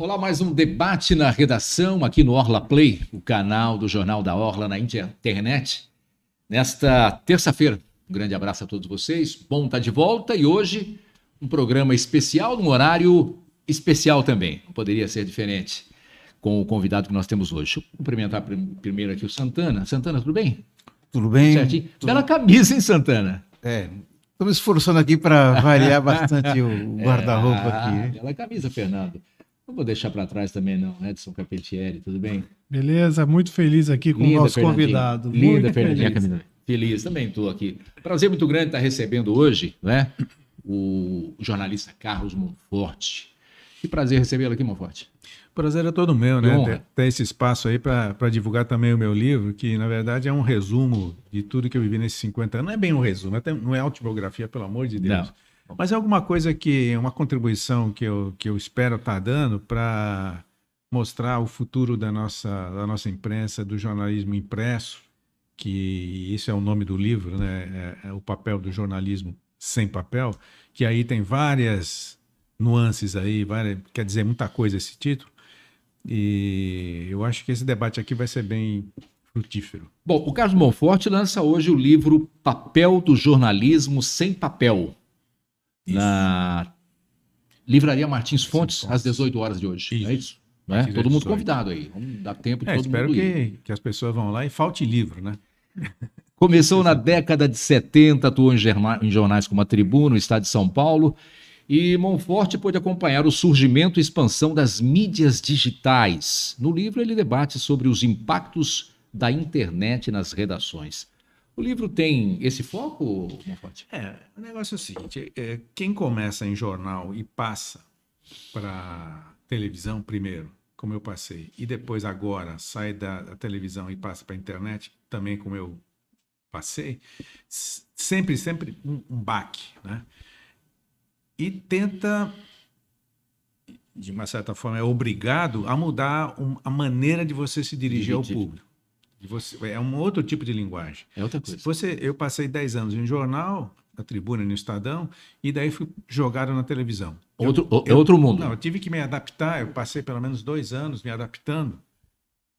Olá, mais um debate na redação aqui no Orla Play, o canal do Jornal da Orla na internet. Nesta terça-feira, um grande abraço a todos vocês. Bom estar de volta e hoje um programa especial, num horário especial também. Não poderia ser diferente com o convidado que nós temos hoje. Deixa eu cumprimentar primeiro aqui o Santana. Santana, tudo bem? Tudo bem. Certinho? Tudo... Bela camisa, hein, Santana? É, estou me esforçando aqui para variar bastante o guarda-roupa é, aqui. Ah, bela camisa, Fernando. Não vou deixar para trás também, não. Edson Capetieri, tudo bem? Beleza, muito feliz aqui com Linda, o nosso convidado. Linda, Fernandinha. Feliz. feliz, também estou aqui. Prazer muito grande estar recebendo hoje né, o jornalista Carlos Monforte. Que prazer recebê-lo aqui, Monforte. Prazer é todo meu, né? Ter, ter, esse espaço aí para divulgar também o meu livro, que na verdade é um resumo de tudo que eu vivi nesses 50 anos. Não é bem um resumo, até não é autobiografia, pelo amor de Deus. Não. Mas é alguma coisa que, uma contribuição que eu, que eu espero estar tá dando para mostrar o futuro da nossa, da nossa imprensa, do jornalismo impresso, que isso é o nome do livro, né? É, é o papel do jornalismo sem papel, que aí tem várias nuances aí, várias, quer dizer muita coisa esse título. E eu acho que esse debate aqui vai ser bem frutífero. Bom, o Carlos Monforte lança hoje o livro Papel do Jornalismo Sem Papel, na Livraria Martins Fontes, às 18 horas de hoje. Isso. É isso? Né? Todo mundo convidado aí. Vamos dar tempo de é, todo espero mundo que, que as pessoas vão lá e falte livro, né? Começou na década de 70, atuou em, em jornais como a Tribuna, no estado de São Paulo, e Monforte pôde acompanhar o surgimento e expansão das mídias digitais. No livro, ele debate sobre os impactos da internet nas redações. O livro tem esse foco, Monforte? É, o negócio é o seguinte: é, quem começa em jornal e passa para televisão primeiro, como eu passei, e depois agora sai da, da televisão e passa para a internet, também como eu passei, sempre, sempre um, um baque, né? E tenta, de uma certa forma, é obrigado a mudar a maneira de você se dirigir ao público. Você, é um outro tipo de linguagem. É outra coisa. Você, eu passei 10 anos em jornal, na tribuna, no Estadão, e daí fui jogado na televisão. Outro, eu, é outro mundo. Não, eu tive que me adaptar, eu passei pelo menos dois anos me adaptando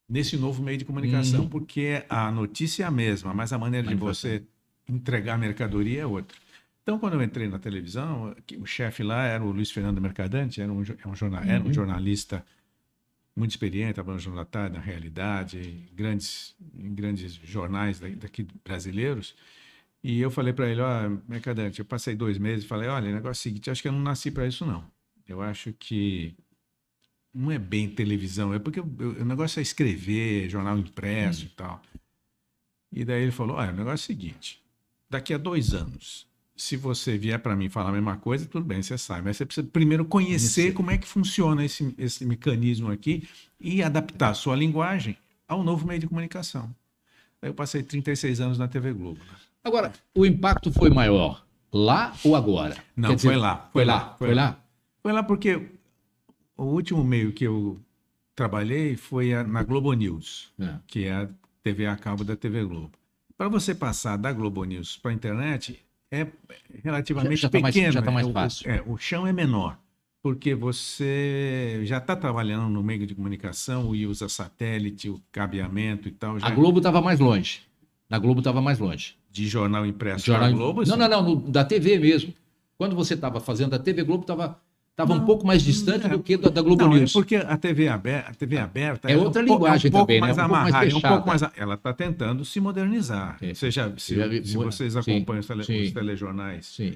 nesse novo meio de comunicação, uhum. porque a notícia é a mesma, mas a maneira de você entregar a mercadoria é outra. Então, quando eu entrei na televisão, o chefe lá era o Luiz Fernando Mercadante, era um, é um, jornal, era um uhum. jornalista muito experiente, trabalhando no Tarde, na realidade, em grandes, em grandes jornais daqui brasileiros. E eu falei para ele, ó, oh, Mercadante, eu passei dois meses e falei, olha, negócio é o seguinte, acho que eu não nasci para isso não. Eu acho que não é bem televisão, é porque o, o negócio é escrever, jornal impresso hum. e tal. E daí ele falou, olha, o negócio é o seguinte, daqui a dois anos, se você vier para mim falar a mesma coisa, tudo bem, você sabe. Mas você precisa primeiro conhecer como é que funciona esse, esse mecanismo aqui e adaptar a sua linguagem ao novo meio de comunicação. Eu passei 36 anos na TV Globo. Né? Agora, o impacto foi maior lá ou agora? Não, dizer, foi lá. Foi lá. Foi lá. Foi lá porque o último meio que eu trabalhei foi na Globo News, é. que é a TV a cabo da TV Globo. Para você passar da Globo News para a internet, é relativamente já, já pequeno. Tá mais, já está mais fácil. O, é, o chão é menor, porque você já está trabalhando no meio de comunicação e usa satélite, o cabeamento e tal. Já... A Globo estava mais longe. Na Globo estava mais longe. De jornal impresso jornal... Globo? Não, não, não, no, da TV mesmo. Quando você estava fazendo a TV Globo, estava estava um pouco mais distante é, do que da, da Globo não, é News. É porque a TV aberta, a TV aberta é, outra é linguagem é um também, mais né? Um amarrada, mais fechada. É um pouco mais, ela está tentando se modernizar. É. Seja, se, se, vocês acompanham sim, os, tele, os, telejornais. Sim.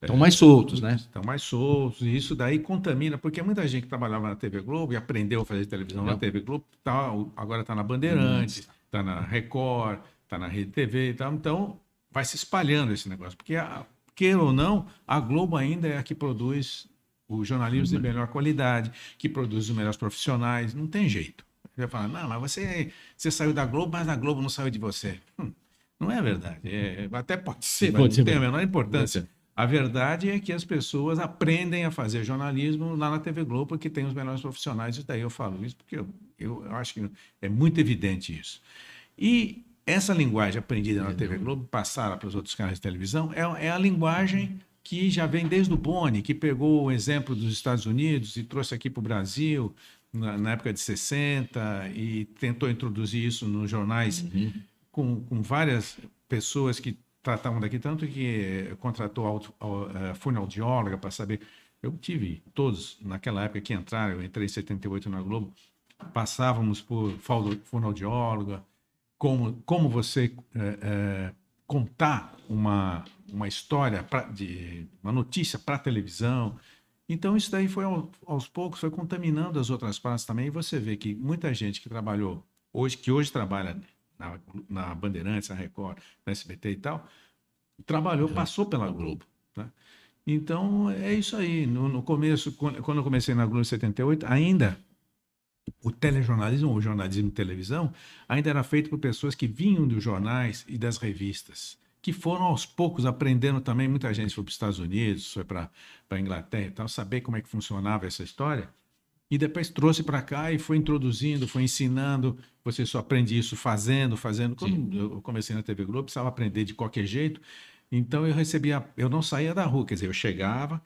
Estão mais soltos, né? Estão mais soltos, e isso daí contamina, porque muita gente que trabalhava na TV Globo e aprendeu a fazer televisão não. na TV Globo, tá, agora está na Bandeirantes, está na Record, está na Rede TV e tal, então vai se espalhando esse negócio, porque, queira ou não, a Globo ainda é a que produz o jornalismo de melhor qualidade, que produz os melhores profissionais, não tem jeito. Você vai falar, não, mas você, você saiu da Globo, mas a Globo não saiu de você. Hum, não é verdade. É, até pode ser, mas pode não tem a menor importância. A verdade é que as pessoas aprendem a fazer jornalismo lá na TV Globo, porque tem os melhores profissionais, e daí eu falo isso, porque eu, eu, eu acho que é muito evidente isso. E essa linguagem aprendida na TV Globo, passada para os outros canais de televisão, é, é a linguagem que já vem desde o Boni, que pegou o exemplo dos Estados Unidos e trouxe aqui para o Brasil na, na, época de 60 e tentou introduzir isso nos jornais uhum. com, com várias pessoas que tratavam daqui, tanto que contratou a, a fonoaudióloga para saber. Eu tive todos, naquela época que entraram, eu entrei em 78 na Globo, passávamos por fonoaudióloga, como, como você é, é, contar uma, uma história, pra, de, uma notícia para televisão. Então, isso daí foi aos poucos, foi contaminando as outras praças também. E você vê que muita gente que trabalhou hoje, que hoje trabalha na, na Bandeirantes, na Record, na SBT e tal, trabalhou, uhum. passou pela Globo. Né? Então, é isso aí. No, no, começo, quando eu comecei na Globo em 78, ainda o telejornalismo, ou jornalismo de televisão, ainda era feito por pessoas que vinham dos jornais e das revistas, que foram aos poucos aprendendo também. Muita gente foi para os Estados Unidos, foi para a Inglaterra e tal, saber como é que funcionava essa história. E depois trouxe para cá e foi introduzindo, foi ensinando. Você só aprende isso fazendo, fazendo. Quando Sim. eu comecei na TV Globo, precisava aprender de qualquer jeito. Então eu recebia, eu não saía da rua, quer dizer, eu chegava,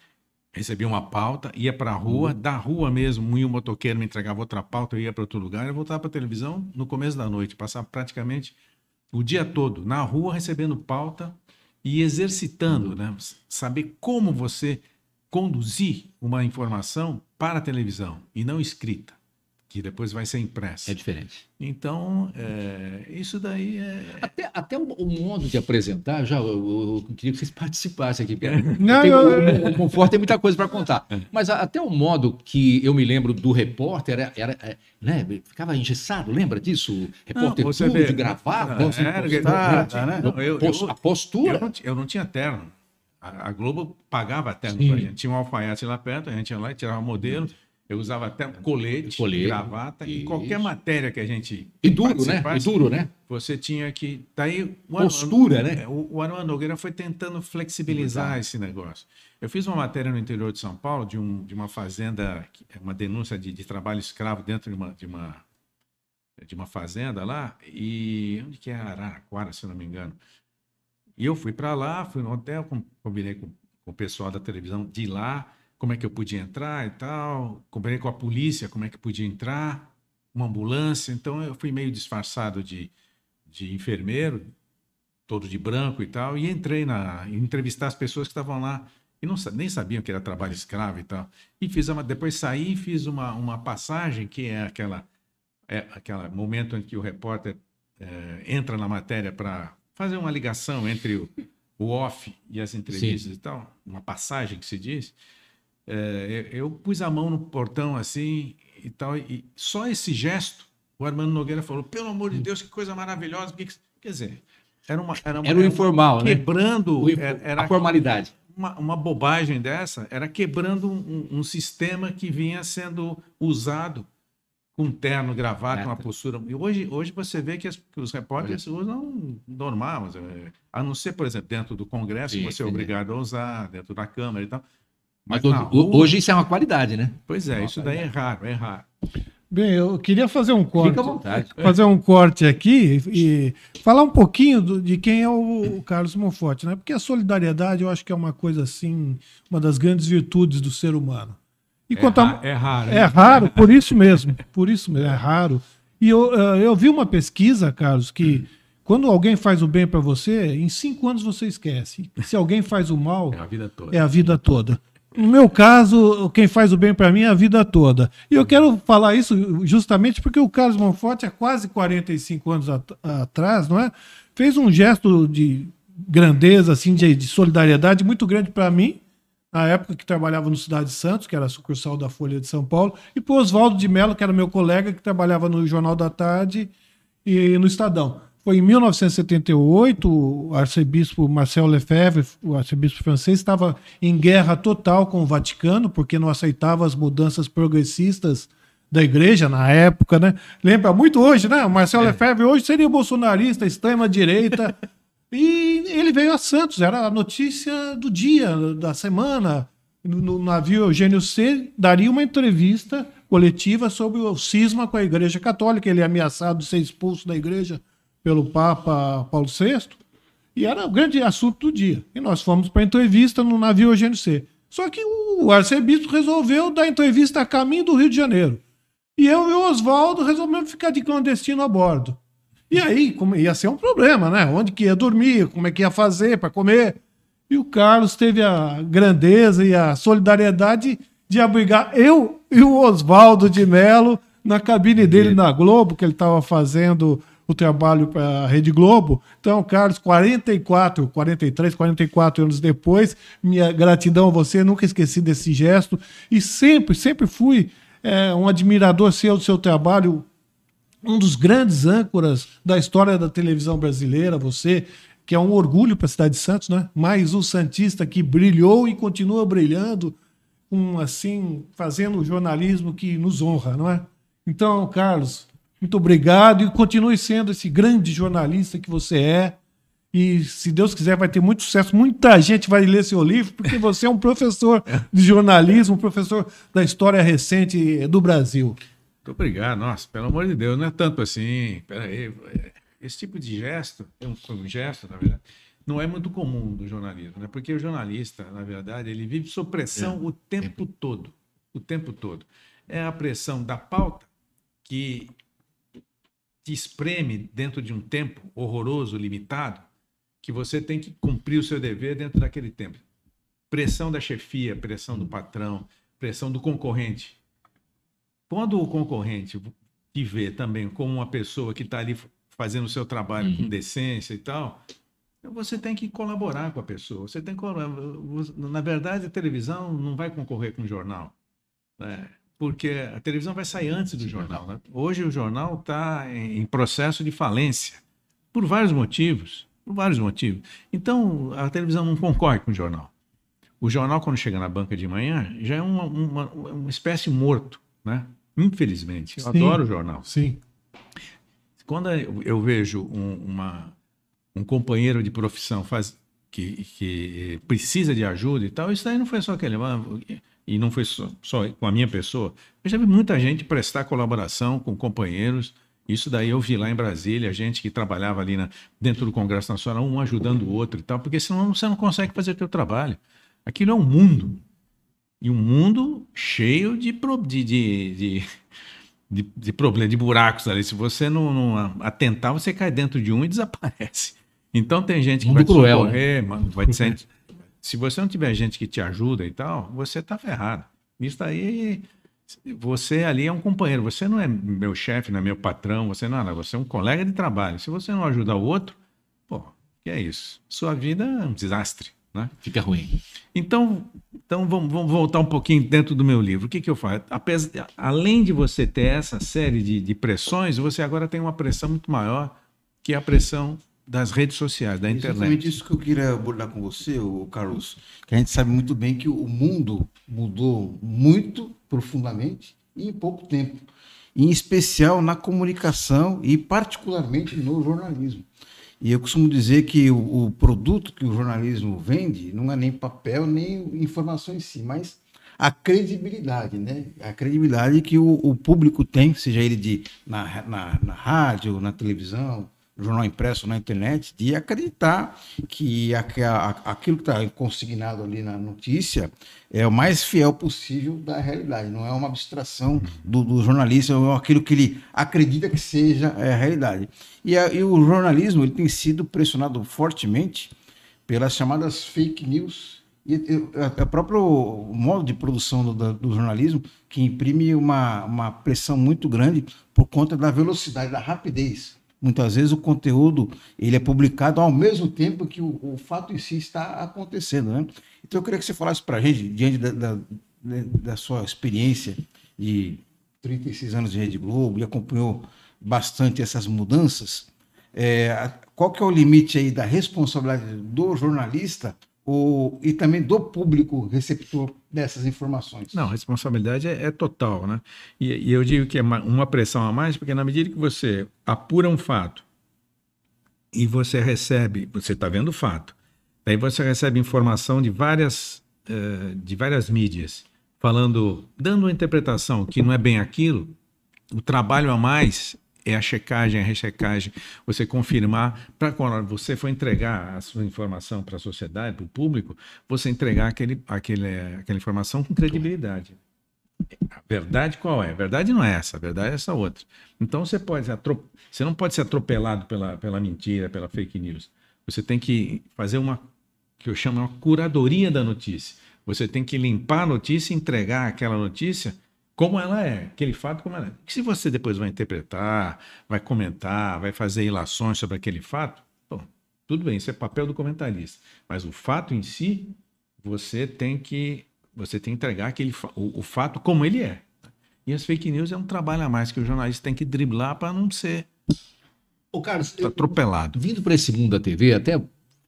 recebia uma pauta, ia para a rua, uhum. da rua mesmo, um motoqueiro me entregava outra pauta, eu ia para outro lugar, eu voltava para a televisão no começo da noite, passava praticamente o dia todo na rua recebendo pauta e exercitando, uhum. né? Saber como você conduzir uma informação para a televisão e não escrita que depois vai ser impressa. É diferente. Então, é, isso daí é. Até, até o, o, modo de apresentar, já eu, eu, queria que vocês participassem aqui. Não, tem, eu... o, o Conforto tem muita coisa para contar. É. Mas até o modo que eu me lembro do repórter era, era é, né, ficava engessado, lembra disso? Repórter não, tudo, vê, de gravar, não, era, né? eu, a postura. Eu não, eu não tinha terno. A, a Globo pagava terno para a gente. Tinha um alfaiate lá perto, a gente ia lá e tirava o modelo. Eu usava até colete, colete gravata isso. e qualquer matéria que a gente. E duro, né? E duro, né? Você tinha que. Daí, o Postura, né? É, o, o Armando Nogueira foi tentando flexibilizar Exato. esse negócio. Eu fiz uma matéria no interior de São Paulo de, um, de uma fazenda, é uma denúncia de, de trabalho escravo dentro de uma, de uma, de uma fazenda lá. E onde que é Araraquara, se não me engano. E eu fui para lá, fui no hotel, combinei com, com o pessoal da televisão de lá como é que eu podia entrar e tal. Combinei com a polícia como é que podia entrar, uma ambulância. Então eu fui meio disfarçado de, de enfermeiro, todo de branco e tal, e entrei na entrevistar as pessoas que estavam lá e não nem sabiam que era trabalho escravo e tal. E fiz uma, depois saí e fiz uma, uma passagem que é aquela é aquele momento em que o repórter é, entra na matéria para fazer uma ligação entre o, o off e as entrevistas Sim. e tal, uma passagem que se diz. É, eu pus a mão no portão assim e tal, e só esse gesto, o Armando Nogueira falou: pelo amor de Deus, que coisa maravilhosa. Que... Quer dizer, era uma. Era, uma, era o informal, né? Quebrando. Era, a formalidade. Uma, uma, bobagem dessa era quebrando um, um, sistema que vinha sendo usado com terno, gravata, é. uma postura. E hoje, hoje você vê que, as, que os repórteres usam normal, é, a não ser, por exemplo, dentro do Congresso, sim, você é obrigado a usar, dentro da Câmara e tal. Mas, Mas rua... hoje isso é uma qualidade, né? Pois é, isso daí é raro, é raro. Bem, eu queria fazer um corte. Fica à vontade. Fazer um corte aqui e falar um pouquinho do, de quem é o, Carlos Monforte, né? Porque a solidariedade eu acho que é uma coisa assim, uma das grandes virtudes do ser humano. E é, ra é raro. É raro, por isso mesmo. Por isso mesmo, é raro. E eu, eh, eu vi uma pesquisa, Carlos, que quando alguém faz o bem para você, em cinco anos você esquece. Se alguém faz o mal, é a vida toda. É a vida toda. No meu caso, quem faz o bem para mim é a vida toda. E eu quero falar isso justamente porque o Carlos Monforte, há quase 45 anos at atrás, não é? fez um gesto de grandeza, assim, de, de solidariedade muito grande para mim, na época que trabalhava no Cidade de Santos, que era a sucursal da Folha de São Paulo, e para Oswaldo de Mello, que era meu colega, que trabalhava no Jornal da Tarde e no Estadão. Foi em 1978, o arcebispo Marcel Lefebvre, o arcebispo francês, estava em guerra total com o Vaticano, porque não aceitava as mudanças progressistas da igreja na época, né? Lembra muito hoje, né? O Marcel é. Lefebvre hoje seria bolsonarista, extrema-direita. e ele veio a Santos, era a notícia do dia, da semana. No, navio Eugênio C, daria uma entrevista coletiva sobre o cisma com a Igreja Católica. Ele é ameaçado de ser expulso da igreja pelo Papa Paulo VI. E era o grande assunto do dia. E nós fomos para entrevista no navio Eugênio C. Só que o arcebispo resolveu dar entrevista a caminho do Rio de Janeiro. E eu e o Oswaldo resolvemos ficar de clandestino a bordo. E aí, como ia ser um problema, né? Onde que ia dormir, como é que ia fazer para comer. E o Carlos teve a grandeza e a solidariedade de abrigar eu e o Oswaldo de Mello na cabine dele na Globo, que ele estava fazendo o trabalho para a Rede Globo. Então, Carlos, 44, 43, 44 anos depois, minha gratidão a você, nunca esqueci desse gesto e sempre, sempre fui é, um admirador seu do seu trabalho, um dos grandes âncoras da história da televisão brasileira, você, que é um orgulho para a cidade de Santos, né? Mais um santista que brilhou e continua brilhando, um assim, fazendo o jornalismo que nos honra, não é? Então, Carlos, muito obrigado e continue sendo esse grande jornalista que você é. E se Deus quiser, vai ter muito sucesso. Muita gente vai ler seu livro, porque você é um professor de jornalismo, um professor da história recente do Brasil. Muito obrigado. Nossa, pelo amor de Deus, não é tanto assim. Peraí. Esse tipo de gesto, é um, um gesto, na verdade, não é muito comum do jornalismo, né? Porque o jornalista, na verdade, ele vive sob pressão é. o tempo todo. O tempo todo. É a pressão da pauta que te espreme dentro de um tempo horroroso, limitado, que você tem que cumprir o seu dever dentro daquele tempo. Pressão da chefia, pressão do patrão, pressão do concorrente. Quando o concorrente te vê também como uma pessoa que está ali fazendo o seu trabalho uhum. com decência e tal, você tem que colaborar com a pessoa. Você tem que, na verdade, a televisão não vai concorrer com o jornal. Né? Porque a televisão vai sair antes do jornal. Né? Hoje o jornal está em processo de falência, por vários motivos. Por vários motivos. Então, a televisão não concorre com o jornal. O jornal, quando chega na banca de manhã, já é uma, uma, uma espécie morto, né? Infelizmente. Eu sim, adoro o jornal. Sim. Quando eu vejo um, uma, um companheiro de profissão faz, que, que precisa de ajuda e tal, isso aí não foi só aquele e não foi só, só, com a minha pessoa, eu já vi muita gente prestar colaboração com companheiros. Isso daí eu vi lá em Brasília, gente que trabalhava ali na, dentro do Congresso Nacional, um ajudando o outro e tal, porque senão você não consegue fazer o seu trabalho. Aquilo é um mundo. E um mundo cheio de, de, de, de, de, problemas, de buracos ali. Se você não, não, atentar, você cai dentro de um e desaparece. Então tem gente que mundo vai cruel, te socorrer, né? vai te se você não tiver gente que te ajuda e tal, você tá ferrado. Isso aí, você ali é um companheiro. Você não é meu chefe, não é meu patrão, você não é, você é um colega de trabalho. Se você não ajudar o outro, pô, que é isso? Sua vida é um desastre. Né? Fica ruim. Então, então vamos, vamos, voltar um pouquinho dentro do meu livro. O que, que eu faço? Apesar, além de você ter essa série de, de pressões, você agora tem uma pressão muito maior, que é a pressão das redes sociais, da internet. Exatamente isso que eu queria abordar com você, o Carlos. Que a gente sabe muito bem que o mundo mudou muito profundamente e em pouco tempo. Em especial na comunicação e particularmente no jornalismo. E eu costumo dizer que o, o produto que o jornalismo vende não é nem papel, nem informação em si, mas a credibilidade, né? A credibilidade que o, o público tem, seja ele de, na, na, na rádio, na televisão, jornal impresso na internet, de acreditar que aquilo que está consignado ali na notícia é o mais fiel possível da realidade, não é uma abstração do, do jornalista, é aquilo que ele acredita que seja a realidade. E, a, e o jornalismo ele tem sido pressionado fortemente pelas chamadas fake news e o próprio modo de produção do, do, jornalismo que imprime uma, uma pressão muito grande por conta da velocidade, da rapidez Muitas vezes o conteúdo ele é publicado ao mesmo tempo que o, o fato em si está acontecendo. Né? Então eu queria que você falasse para a gente, diante da, da, da, sua experiência de 36 anos de Rede Globo e acompanhou bastante essas mudanças, é, qual que é o limite aí da responsabilidade do jornalista o, e também do público receptor dessas informações. Não, a responsabilidade é, é total, né? E, e, eu digo que é uma pressão a mais, porque na medida que você apura um fato e você recebe, você está vendo o fato, daí você recebe informação de várias, uh, de várias mídias, falando, dando uma interpretação que não é bem aquilo, o trabalho a mais é a checagem, a rechecagem, você confirmar, para quando você for entregar a sua informação para a sociedade, para o público, você entregar aquele, aquele, aquela informação com credibilidade. A verdade qual é? A verdade não é essa, a verdade é essa outra. Então você pode você não pode ser atropelado pela, pela mentira, pela fake news. Você tem que fazer uma que eu chamo uma curadoria da notícia. Você tem que limpar a notícia entregar aquela notícia como ela é, aquele fato como ela é. Que se você depois vai interpretar, vai comentar, vai fazer ilações sobre aquele fato, bom, tudo bem, isso é papel do comentarista. Mas o fato em si, você tem que você tem que entregar aquele, o, o fato como ele é. E as fake news é um trabalho a mais que o jornalista tem que driblar para não ser Ô, Carlos, atropelado. Eu, vindo para esse mundo da TV, até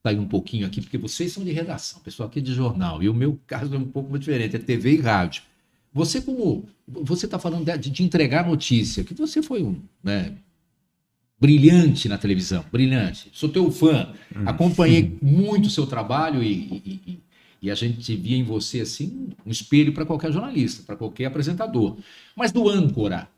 sair um pouquinho aqui, porque vocês são de redação, pessoal aqui de jornal, e o meu caso é um pouco diferente, é TV e rádio. Você como você está falando de, de, entregar notícia, que você foi um, né, brilhante na televisão, brilhante. Sou teu fã, hum. acompanhei muito o seu trabalho e, e, e, e, a gente via em você assim um espelho para qualquer jornalista, para qualquer apresentador. Mas do âncora,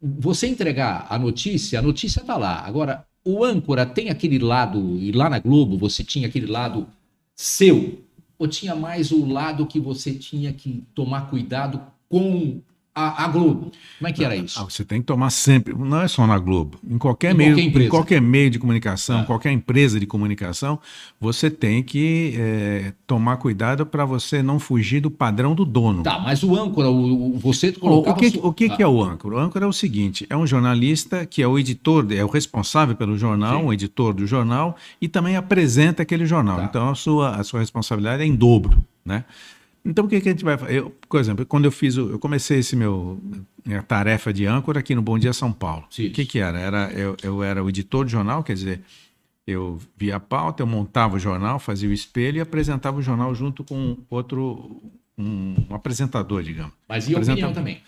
você entregar a notícia, a notícia está lá. Agora, o âncora tem aquele lado, e lá na Globo você tinha aquele lado seu, ou tinha mais o lado que você tinha que tomar cuidado com a, a, Globo. Como é que era isso? Ah, você tem que tomar sempre, não é só na Globo, em qualquer, em meio, qualquer, em qualquer meio de comunicação, ah. qualquer empresa de comunicação, você tem que é, tomar cuidado para você não fugir do padrão do dono. Tá, mas o âncora, o, o você colocava... O que, o que, ah. que é o âncora? O âncora é o seguinte, é um jornalista que é o editor, é o responsável pelo jornal, Sim. o editor do jornal, e também apresenta aquele jornal. Tá. Então a sua, a sua responsabilidade é em dobro, né? Então, o que, que a gente vai fazer? por exemplo, quando eu fiz, o, eu comecei esse meu minha tarefa de âncora aqui no Bom Dia São Paulo. Sim. O que, que era? era eu, eu era o editor de jornal, quer dizer, eu via a pauta, eu montava o jornal, fazia o espelho e apresentava o jornal junto com outro, um, um apresentador, digamos. Mas e opinião também?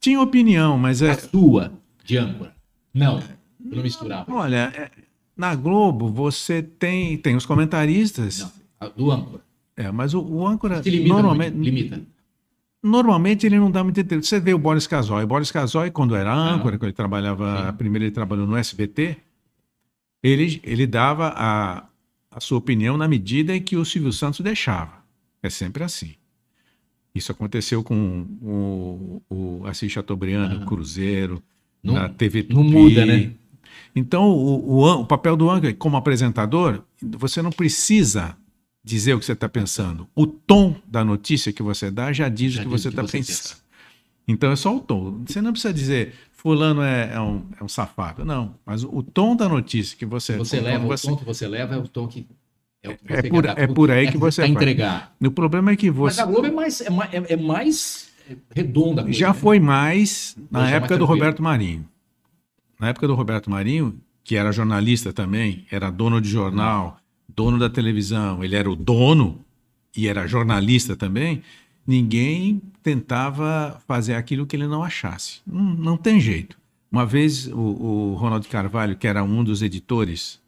Tinha opinião, mas é... A sua, de âncora? Não, eu não misturava. Olha, é, na Globo você tem, tem os comentaristas... Não, do âncora. É, mas o, o âncora limita normalmente limita. Normalmente ele não dá muito tempo. Você vê o Boris Casoy. O Boris Casoy, quando era âncora, quando ele trabalhava, Sim. primeiro ele trabalhou no SBT, ele, ele dava a, a sua opinião na medida em que o Silvio Santos deixava. É sempre assim. Isso aconteceu com o, o Assis Chateaubriand, o Cruzeiro, não, na TV Tupi. Não muda, né? Então, o, o, o papel do âncora como apresentador, você não precisa dizer o que você está pensando. O tom da notícia que você dá já diz já o que você está pensando. Pensa. Então é só o tom. Você não precisa dizer fulano é, é, um, é um safado. Não. Mas o, tom da notícia que você... Você leva, você... o tom que você leva é o tom que... É, é por, é por aí que você vai entregar. O problema é que você... Mas a Globo é mais, é, mais, é mais redonda. Coisa, já né? foi mais na é época do Roberto Marinho. Na época do Roberto Marinho, que era jornalista também, era dono de jornal, dono da televisão, ele era o dono e era jornalista também, ninguém tentava fazer aquilo que ele não achasse. Não, não tem jeito. Uma vez o, o, Ronald Carvalho, que era um dos editores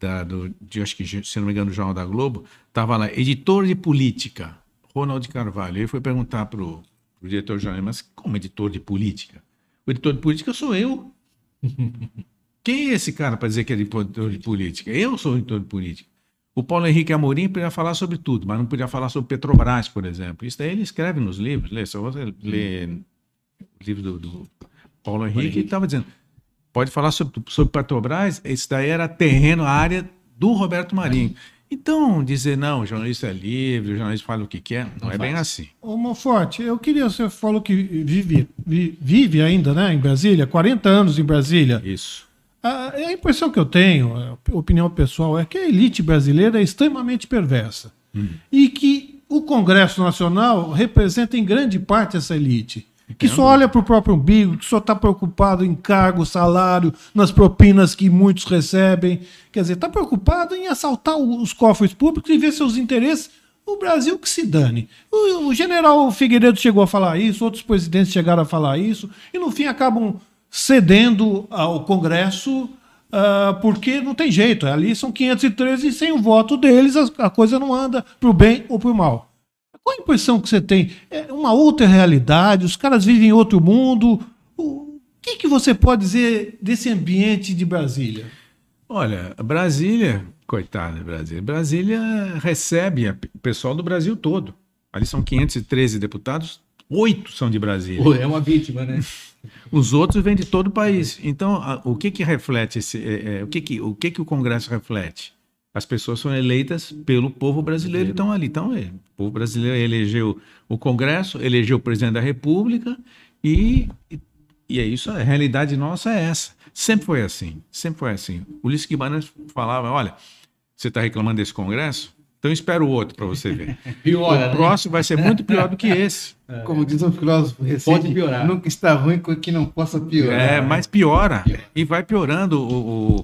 da, do, de, acho que, se não me engano, do Jornal da Globo, estava lá, editor de política, Ronald Carvalho. Ele foi perguntar para o diretor jornal, mas como editor de política? O editor de política sou eu. Quem é esse cara para dizer que é de política? Eu sou editor de política. O Paulo Henrique Amorim podia falar sobre tudo, mas não podia falar sobre Petrobras, por exemplo. Isso daí ele escreve nos livros. Lê, só você lê o livro do, do Paulo Henrique, ele estava dizendo, pode falar sobre, sobre Petrobras, isso daí era terreno, a área do Roberto Marinho. Então, dizer não, o jornalista é livre, o jornalista fala o que quer, não, não é faz. bem assim. Ô, Monforte, eu queria, você falou que vive, vive ainda né, em Brasília, 40 anos em Brasília. Isso. A, impressão que eu tenho, a opinião pessoal, é que a elite brasileira é extremamente perversa. Hum. E que o Congresso Nacional representa em grande parte essa elite. Que só olha para o próprio umbigo, que só está preocupado em cargo, salário, nas propinas que muitos recebem. Quer dizer, está preocupado em assaltar os cofres públicos e ver seus interesses. O Brasil que se dane. O, o general Figueiredo chegou a falar isso, outros presidentes chegaram a falar isso, e no fim acabam cedendo ao Congresso, uh, porque não tem jeito. Ali são 513 e sem o voto deles a, coisa não anda para o bem ou para o mal. Qual a impressão que você tem? É uma outra realidade? Os caras vivem em outro mundo? O que, que você pode dizer desse ambiente de Brasília? Olha, Brasília, coitada Brasília, Brasília recebe o pessoal do Brasil todo. Ali são 513 deputados, oito são de Brasília. É uma vítima, né? Os outros vêm de todo o país. Então, a, o que que reflete esse, é, é, o que que o que que o Congresso reflete? As pessoas são eleitas pelo povo brasileiro e estão ali. Então, é, o povo brasileiro elegeu o Congresso, elegeu o presidente da República e, e, e é isso. A realidade nossa é essa. Sempre foi assim. Sempre foi assim. O Ulisses Guimarães falava: olha, você está reclamando desse Congresso? Então espera o outro para você ver. Piora, o né? próximo vai ser muito pior do que esse. Como diz um filósofo recente, Pode piorar. nunca está ruim com que não possa piorar. É, mas piora. E vai piorando. O,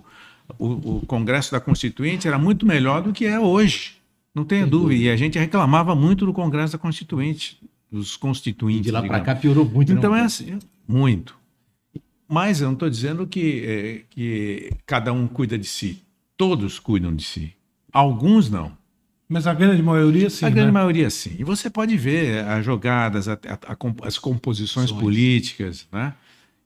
o, o, o Congresso da Constituinte era muito melhor do que é hoje. Não tenha dúvida. E a gente reclamava muito do Congresso da Constituinte, dos constituintes. De lá para cá piorou muito. Então não. é assim, muito. Mas eu não estou dizendo que, é, que cada um cuida de si. Todos cuidam de si. Alguns não. Mas a grande maioria, sim. a grande né? maioria sim. E você pode ver as jogadas, a- a- a as composições políticas, né?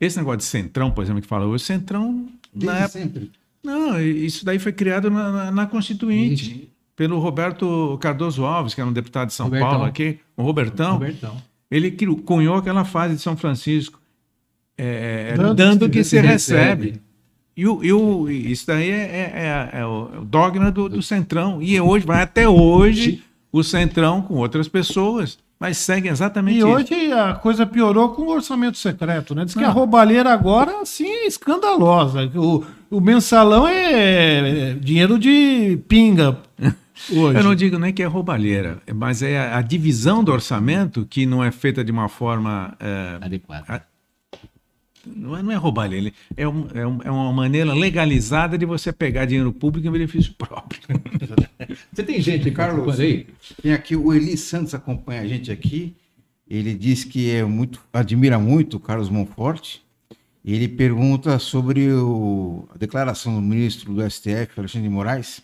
Esse negócio de centrão, por exemplo, que fala hoje, centrão Desde na época, sempre. não, isso daí foi criado na, na- na Constituinte pelo Roberto Cardoso Alves, que era um deputado de São Robertão. Paulo aqui, o Robertão. Robertão. Ele criou- cunhou aquela fase de São Francisco, é, Dando dando, que que se se recebe. recebe. E, o, e o- e isso daí é, é- é- é o é dogma do, do Centrão. E hoje, vai até hoje, o Centrão com outras pessoas, mas segue exatamente E isso. hoje a coisa piorou com o orçamento secreto, né? Diz que Não. a roubalheira agora, assim, é escandalosa. O, o mensalão é dinheiro de pinga hoje. Eu não digo nem que é roubalheira, mas é a, a divisão do orçamento que não é feita de uma forma. é, Adequado. Não, é, não é roubalheira, é, um- é um- é uma maneira legalizada de você pegar dinheiro público em benefício próprio. Você tem gente, Carlos. Carlos, aí? Tem aqui o Eli Santos acompanha a gente aqui. Ele diz que é muito, admira muito o Carlos Monforte. Ele pergunta sobre o- a declaração do ministro do STF, Alexandre de Moraes,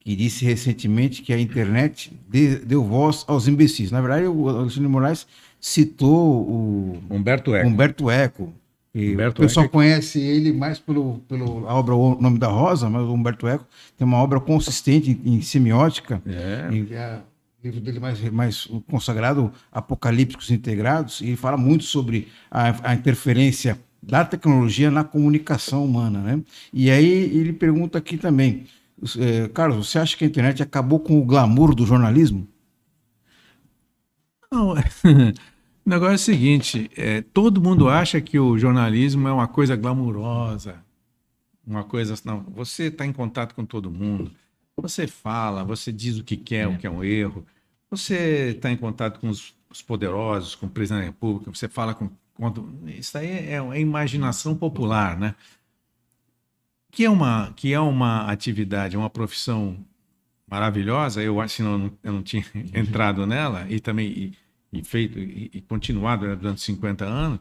que disse recentemente que a internet de- deu voz aos imbecis. Na verdade, o Alexandre de Moraes citou o Humberto Eco. Humberto Eco. Humberto o pessoal Eco. conhece ele mais pelo, pelo a obra O Nome da Rosa, mas o Humberto Eco tem uma obra consistente em, em semiótica. É. É o livro dele mais, mais consagrado, Apocalípticos Integrados, e ele fala muito sobre a, a interferência da tecnologia na comunicação humana. Né? E aí ele pergunta aqui também, eh, Carlos, você acha que a internet acabou com o glamour do jornalismo? Não, o negócio é o seguinte: é, todo mundo acha que o jornalismo é uma coisa glamurosa, uma coisa. Não, você está em contato com todo mundo, você fala, você diz o que quer, o que é um erro, você está em contato com os, os poderosos, com o presidente da República, você fala com. com isso aí é, é imaginação popular, né? Que é, uma, que é uma atividade, uma profissão maravilhosa, eu acho que não, eu não tinha entrado nela e também e, e feito e, e continuado né, durante 50 anos,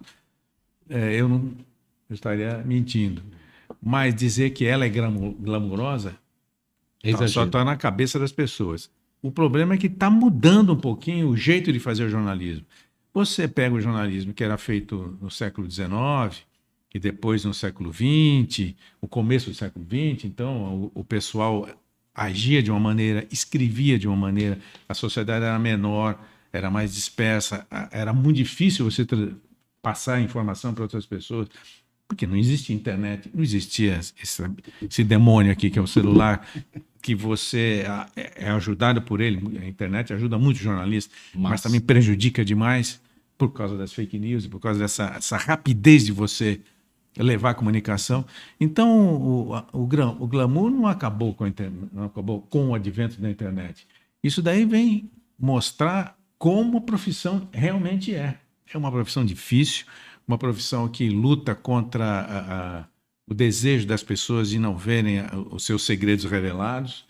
é, eu não eu estaria mentindo. Mas dizer que ela é glamurosa É tá- só está na cabeça das pessoas. O problema é que está mudando um pouquinho o jeito de fazer o jornalismo. Você pega o jornalismo que era feito no século XIX e depois no século XX, o começo do século XX, então o, o pessoal agia de uma maneira, escrevia de uma maneira, a sociedade era menor, era mais dispersa, era muito difícil você passar informação para outras pessoas, porque não existia internet, não existia esse, esse demônio aqui que é o celular, que você é é ajudado por ele, a internet ajuda muito o jornalista, mas Mas- também prejudica demais por causa das fake news, por causa dessa essa rapidez de você levar a comunicação. Então, o, o, o glamour não acabou, com a inter- não acabou com o advento da internet. Isso daí vem mostrar como a profissão realmente é. É uma profissão difícil, uma profissão que luta contra a- a- o desejo das pessoas de não verem os seus segredos revelados.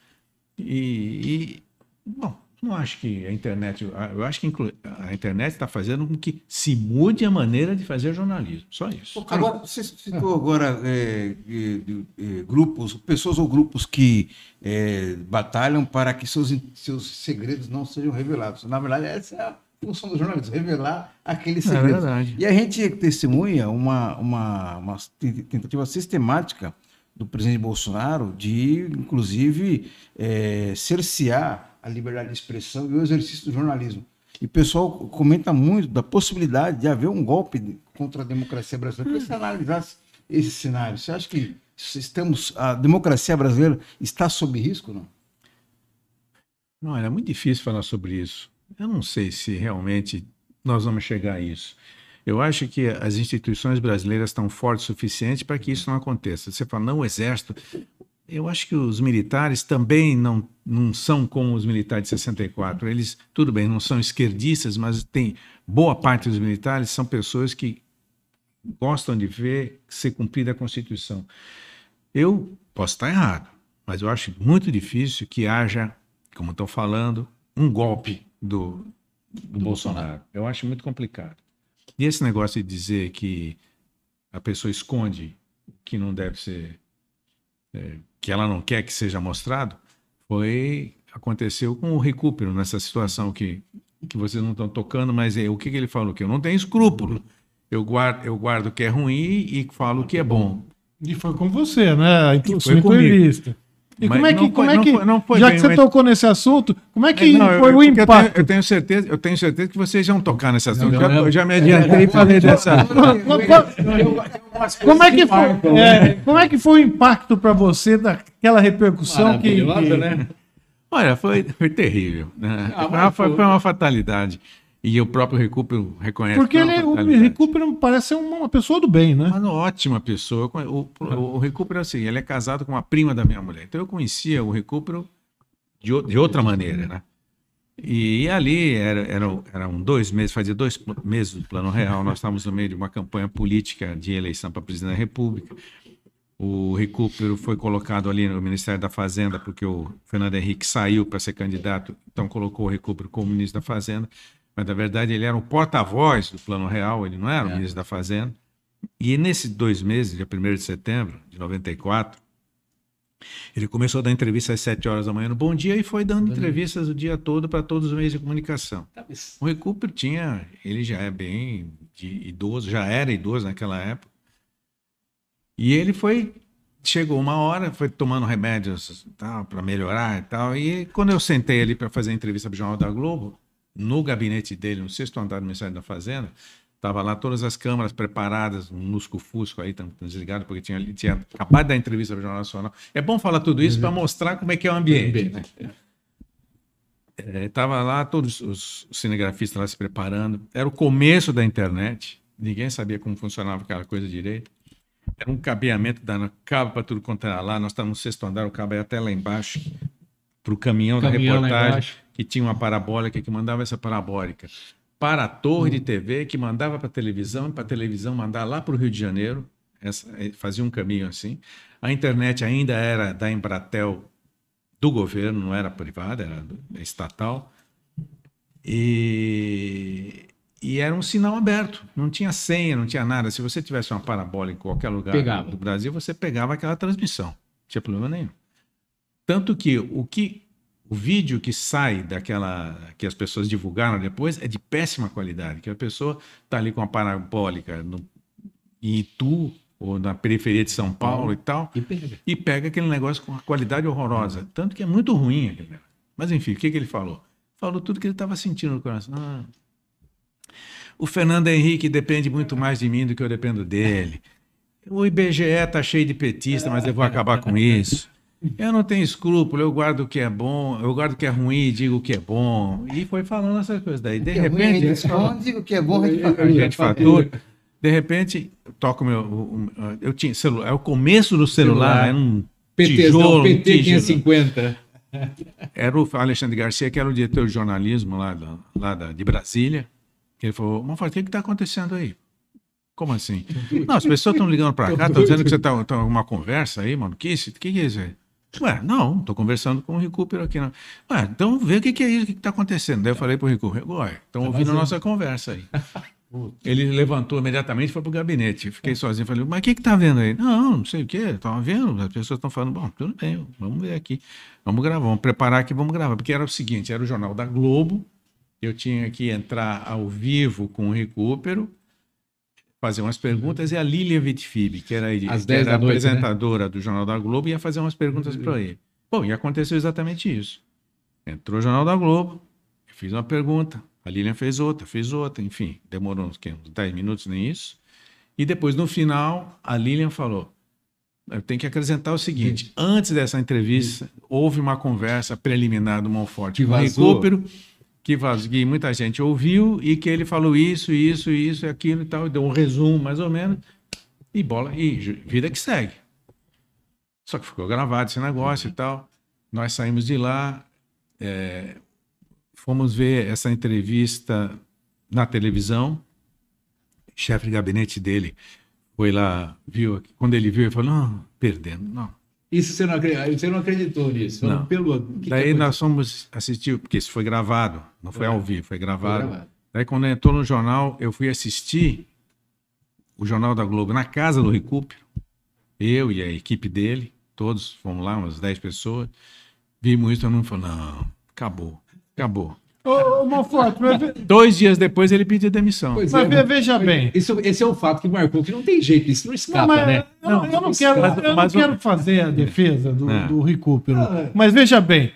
E, e, bom, não acho que a internet, eu acho que a internet está fazendo com que se mude a maneira de fazer jornalismo. Só isso. Agora, você citou agora é, é, é, grupos, pessoas ou grupos que é, batalham para que seus, seus segredos não sejam revelados. Na verdade, essa é a função do jornalismo, revelar aquele É segredo. verdade. E a gente testemunha uma, uma, uma tentativa sistemática do presidente Bolsonaro de, inclusive, cercear a liberdade de expressão e o exercício do jornalismo. E o pessoal comenta muito da possibilidade de haver um golpe contra a democracia brasileira. Que você analisasse esse cenário. Você acha que estamos, a democracia brasileira está sob risco? Não? Não, é muito difícil falar sobre isso. Eu não sei se realmente nós vamos chegar a isso. Eu acho que as instituições brasileiras estão fortes o suficiente para que isso não aconteça. Você fala, não, o exército. Eu acho que os militares também não, não são como os militares de 64. Eles, tudo bem, não são esquerdistas, mas tem boa parte dos militares são pessoas que gostam de ver ser cumprida a Constituição. Eu posso estar errado, mas eu acho muito difícil que haja, como estão falando, um golpe do, do Bolsonaro. Eu acho muito complicado. E esse negócio de dizer que a pessoa esconde que não deve ser, é, que ela não quer que seja mostrado, foi aconteceu com o recupero nessa situação que, que vocês não estão tocando, mas é, o que, que ele falou? Que eu não tenho escrúpulo. Eu guardo, eu guardo o que é ruim e falo o que é bom. E foi com você, né? A foi comigo. entrevista. E Mas como é que, não como foi- é não que foi- não foi já bem que você tocou nesse assunto, como é que Não, eu- foi o porque eu tenho- impacto? Eu tenho, certeza, eu tenho certeza que vocês vão tocar nesse assunto. Não, já, não. eu já me adiantei e falei dessa. Como é que foi, é, como é que foi o impacto para você daquela repercussão que, que- né? Olha, foi, foi terrível. Né? Ah, foi, foi- foi- foi uma fatalidade. E o próprio Recupero reconhece Porque ele, o fatalidade. Recupero parece ser uma, pessoa do bem, né? Uma ótima pessoa. O, o, o Recupero é assim, ele é casado com uma prima da minha mulher. Então eu conhecia o Recupero de, de outra maneira, né? E, ali era, era, eram dois meses, fazia dois meses do Plano Real, nós estávamos no meio de uma campanha política de eleição para presidente da República. O Recupero foi colocado ali no Ministério da Fazenda, porque o Fernando Henrique saiu para ser candidato, então colocou o Recupero como ministro da Fazenda. Mas, na verdade, ele era o porta-voz do Plano Real, ele não era o É. ministro da Fazenda. E nesses dois meses, dia 1 de setembro de 94, ele começou a dar entrevista às 7 horas da manhã no Bom Dia e foi dando entrevistas o dia todo para todos os meios de comunicação. O Recupero tinha, ele já é bem idoso, já era idoso naquela época. E ele foi, chegou uma hora, foi tomando remédios para melhorar e tal. E quando eu sentei ali para fazer a entrevista para o Jornal da Globo, no gabinete dele, no sexto andar do Ministério da Fazenda, Tava lá todas as câmaras preparadas, um lusco-fusco aí, tão tão desligado, porque tinha, tinha acabado da entrevista para o Jornal Nacional. É bom falar tudo isso para mostrar como é que é o ambiente. né? É, tava lá todos os cinegrafistas lá se preparando. Era o começo da internet. Ninguém sabia como funcionava aquela coisa direito. Era um cabeamento dando cabo para tudo quanto era lá. Nós estávamos no sexto andar, o cabo ia até lá embaixo para o caminhão, Caminhão da reportagem, que tinha uma parabólica que mandava essa parabólica para a torre de TV, que mandava para a televisão, para a televisão mandar lá para o Rio de Janeiro. Essa, eh, fazia um caminho assim. A internet ainda era da Embratel do governo, não era privada, era do- estatal. E, e era um sinal aberto, não tinha senha, não tinha nada. Se você tivesse uma parabólica em qualquer lugar Pegava. do Brasil, você pegava aquela transmissão, não tinha problema nenhum. Tanto que o que o vídeo que sai daquela que as pessoas divulgaram depois é de péssima qualidade, que a pessoa está ali com a parabólica no, em Itu ou na periferia de São Paulo e tal, E pega. e pega aquele negócio com uma qualidade horrorosa. Tanto que é muito ruim aquele negócio. Mas enfim, o que, que ele falou? Falou tudo que ele estava sentindo no coração. Ah, o Fernando Henrique depende muito mais de mim do que eu dependo dele. O IBGE está cheio de petista, mas eu vou acabar com isso. Eu não tenho escrúpulo, eu guardo o que é bom, eu guardo o que é ruim e digo o que é bom. E foi falando essas coisas. Daí, de O é repente, esconde, o que é bom, a gente fatura. De repente, toco meu. o- o- Eu tinha celular, é o começo do celular, Celular. era um PTzão, tijolo, PT tijolo. 550. Era o Alexandre Garcia, que era o diretor de jornalismo lá, da, lá da- de Brasília. Que ele falou: Monfort, o que está acontecendo aí? Como assim? Não, as pessoas estão ligando para cá, estão dizendo que você está tá uma conversa aí, mano. Que, isso? que, que é isso aí? Ué, não, estou conversando com o Recupero aqui. Não. Ué, então vê o que, que é isso, o que está acontecendo. Daí eu falei para o Recupero: Ué, estão ouvindo a nossa conversa aí. Ele levantou imediatamente e foi para o gabinete. Fiquei sozinho. Falei, mas o que está vendo aí? Não, não sei o que. Estava vendo. As pessoas estão falando, bom, tudo bem, vamos ver aqui. Vamos gravar, vamos preparar aqui, vamos gravar. Porque era o seguinte: era o jornal da Globo eu tinha que entrar ao vivo com o recupero, fazer umas perguntas, e a Lilia Vitfib, que era, Às que 10 era noite, né? apresentadora do Jornal da Globo, ia fazer umas perguntas para ele. Bom, e aconteceu exatamente isso. Entrou o Jornal da Globo, eu fiz uma pergunta, a Lilian fez outra, fez outra, enfim, demorou uns, uns 10 minutos, nem isso. E depois, no final, a Lilian falou: eu tenho que acrescentar o seguinte: antes dessa entrevista, houve uma conversa preliminar do Monforte Que com o recupero, que, vaz, que muita gente ouviu e que ele falou isso, isso, isso, aquilo e tal, e deu um resumo mais ou menos, e bola, e vida que segue. Só que ficou gravado esse negócio e tal. Nós saímos de lá, é, fomos ver essa entrevista na televisão. O chefe de gabinete dele foi lá, viu, quando ele viu, ele falou: não, perdendo, não. Isso você não, acre- você não acreditou nisso? Não. Pelo, que Daí que nós fomos assistir, porque isso foi gravado, não foi ao vivo, foi foi gravado. gravado? Daí quando entrou no jornal, eu fui assistir o Jornal da Globo na casa do Recupero. Eu e a equipe dele, todos fomos lá, umas 10 pessoas. Vimos isso, todo mundo falou, não, acabou, acabou. Ô, ô mas, Dois dias depois ele pediu demissão. Pois mas é, ve- veja bem. Isso, esse é o fato que marcou, que não tem jeito, isso não escapa, Não, mas né? eu, não, eu não quero, Mas- eu mas não quero fazer a defesa do, É. do recupero. Ah, é. Mas veja bem,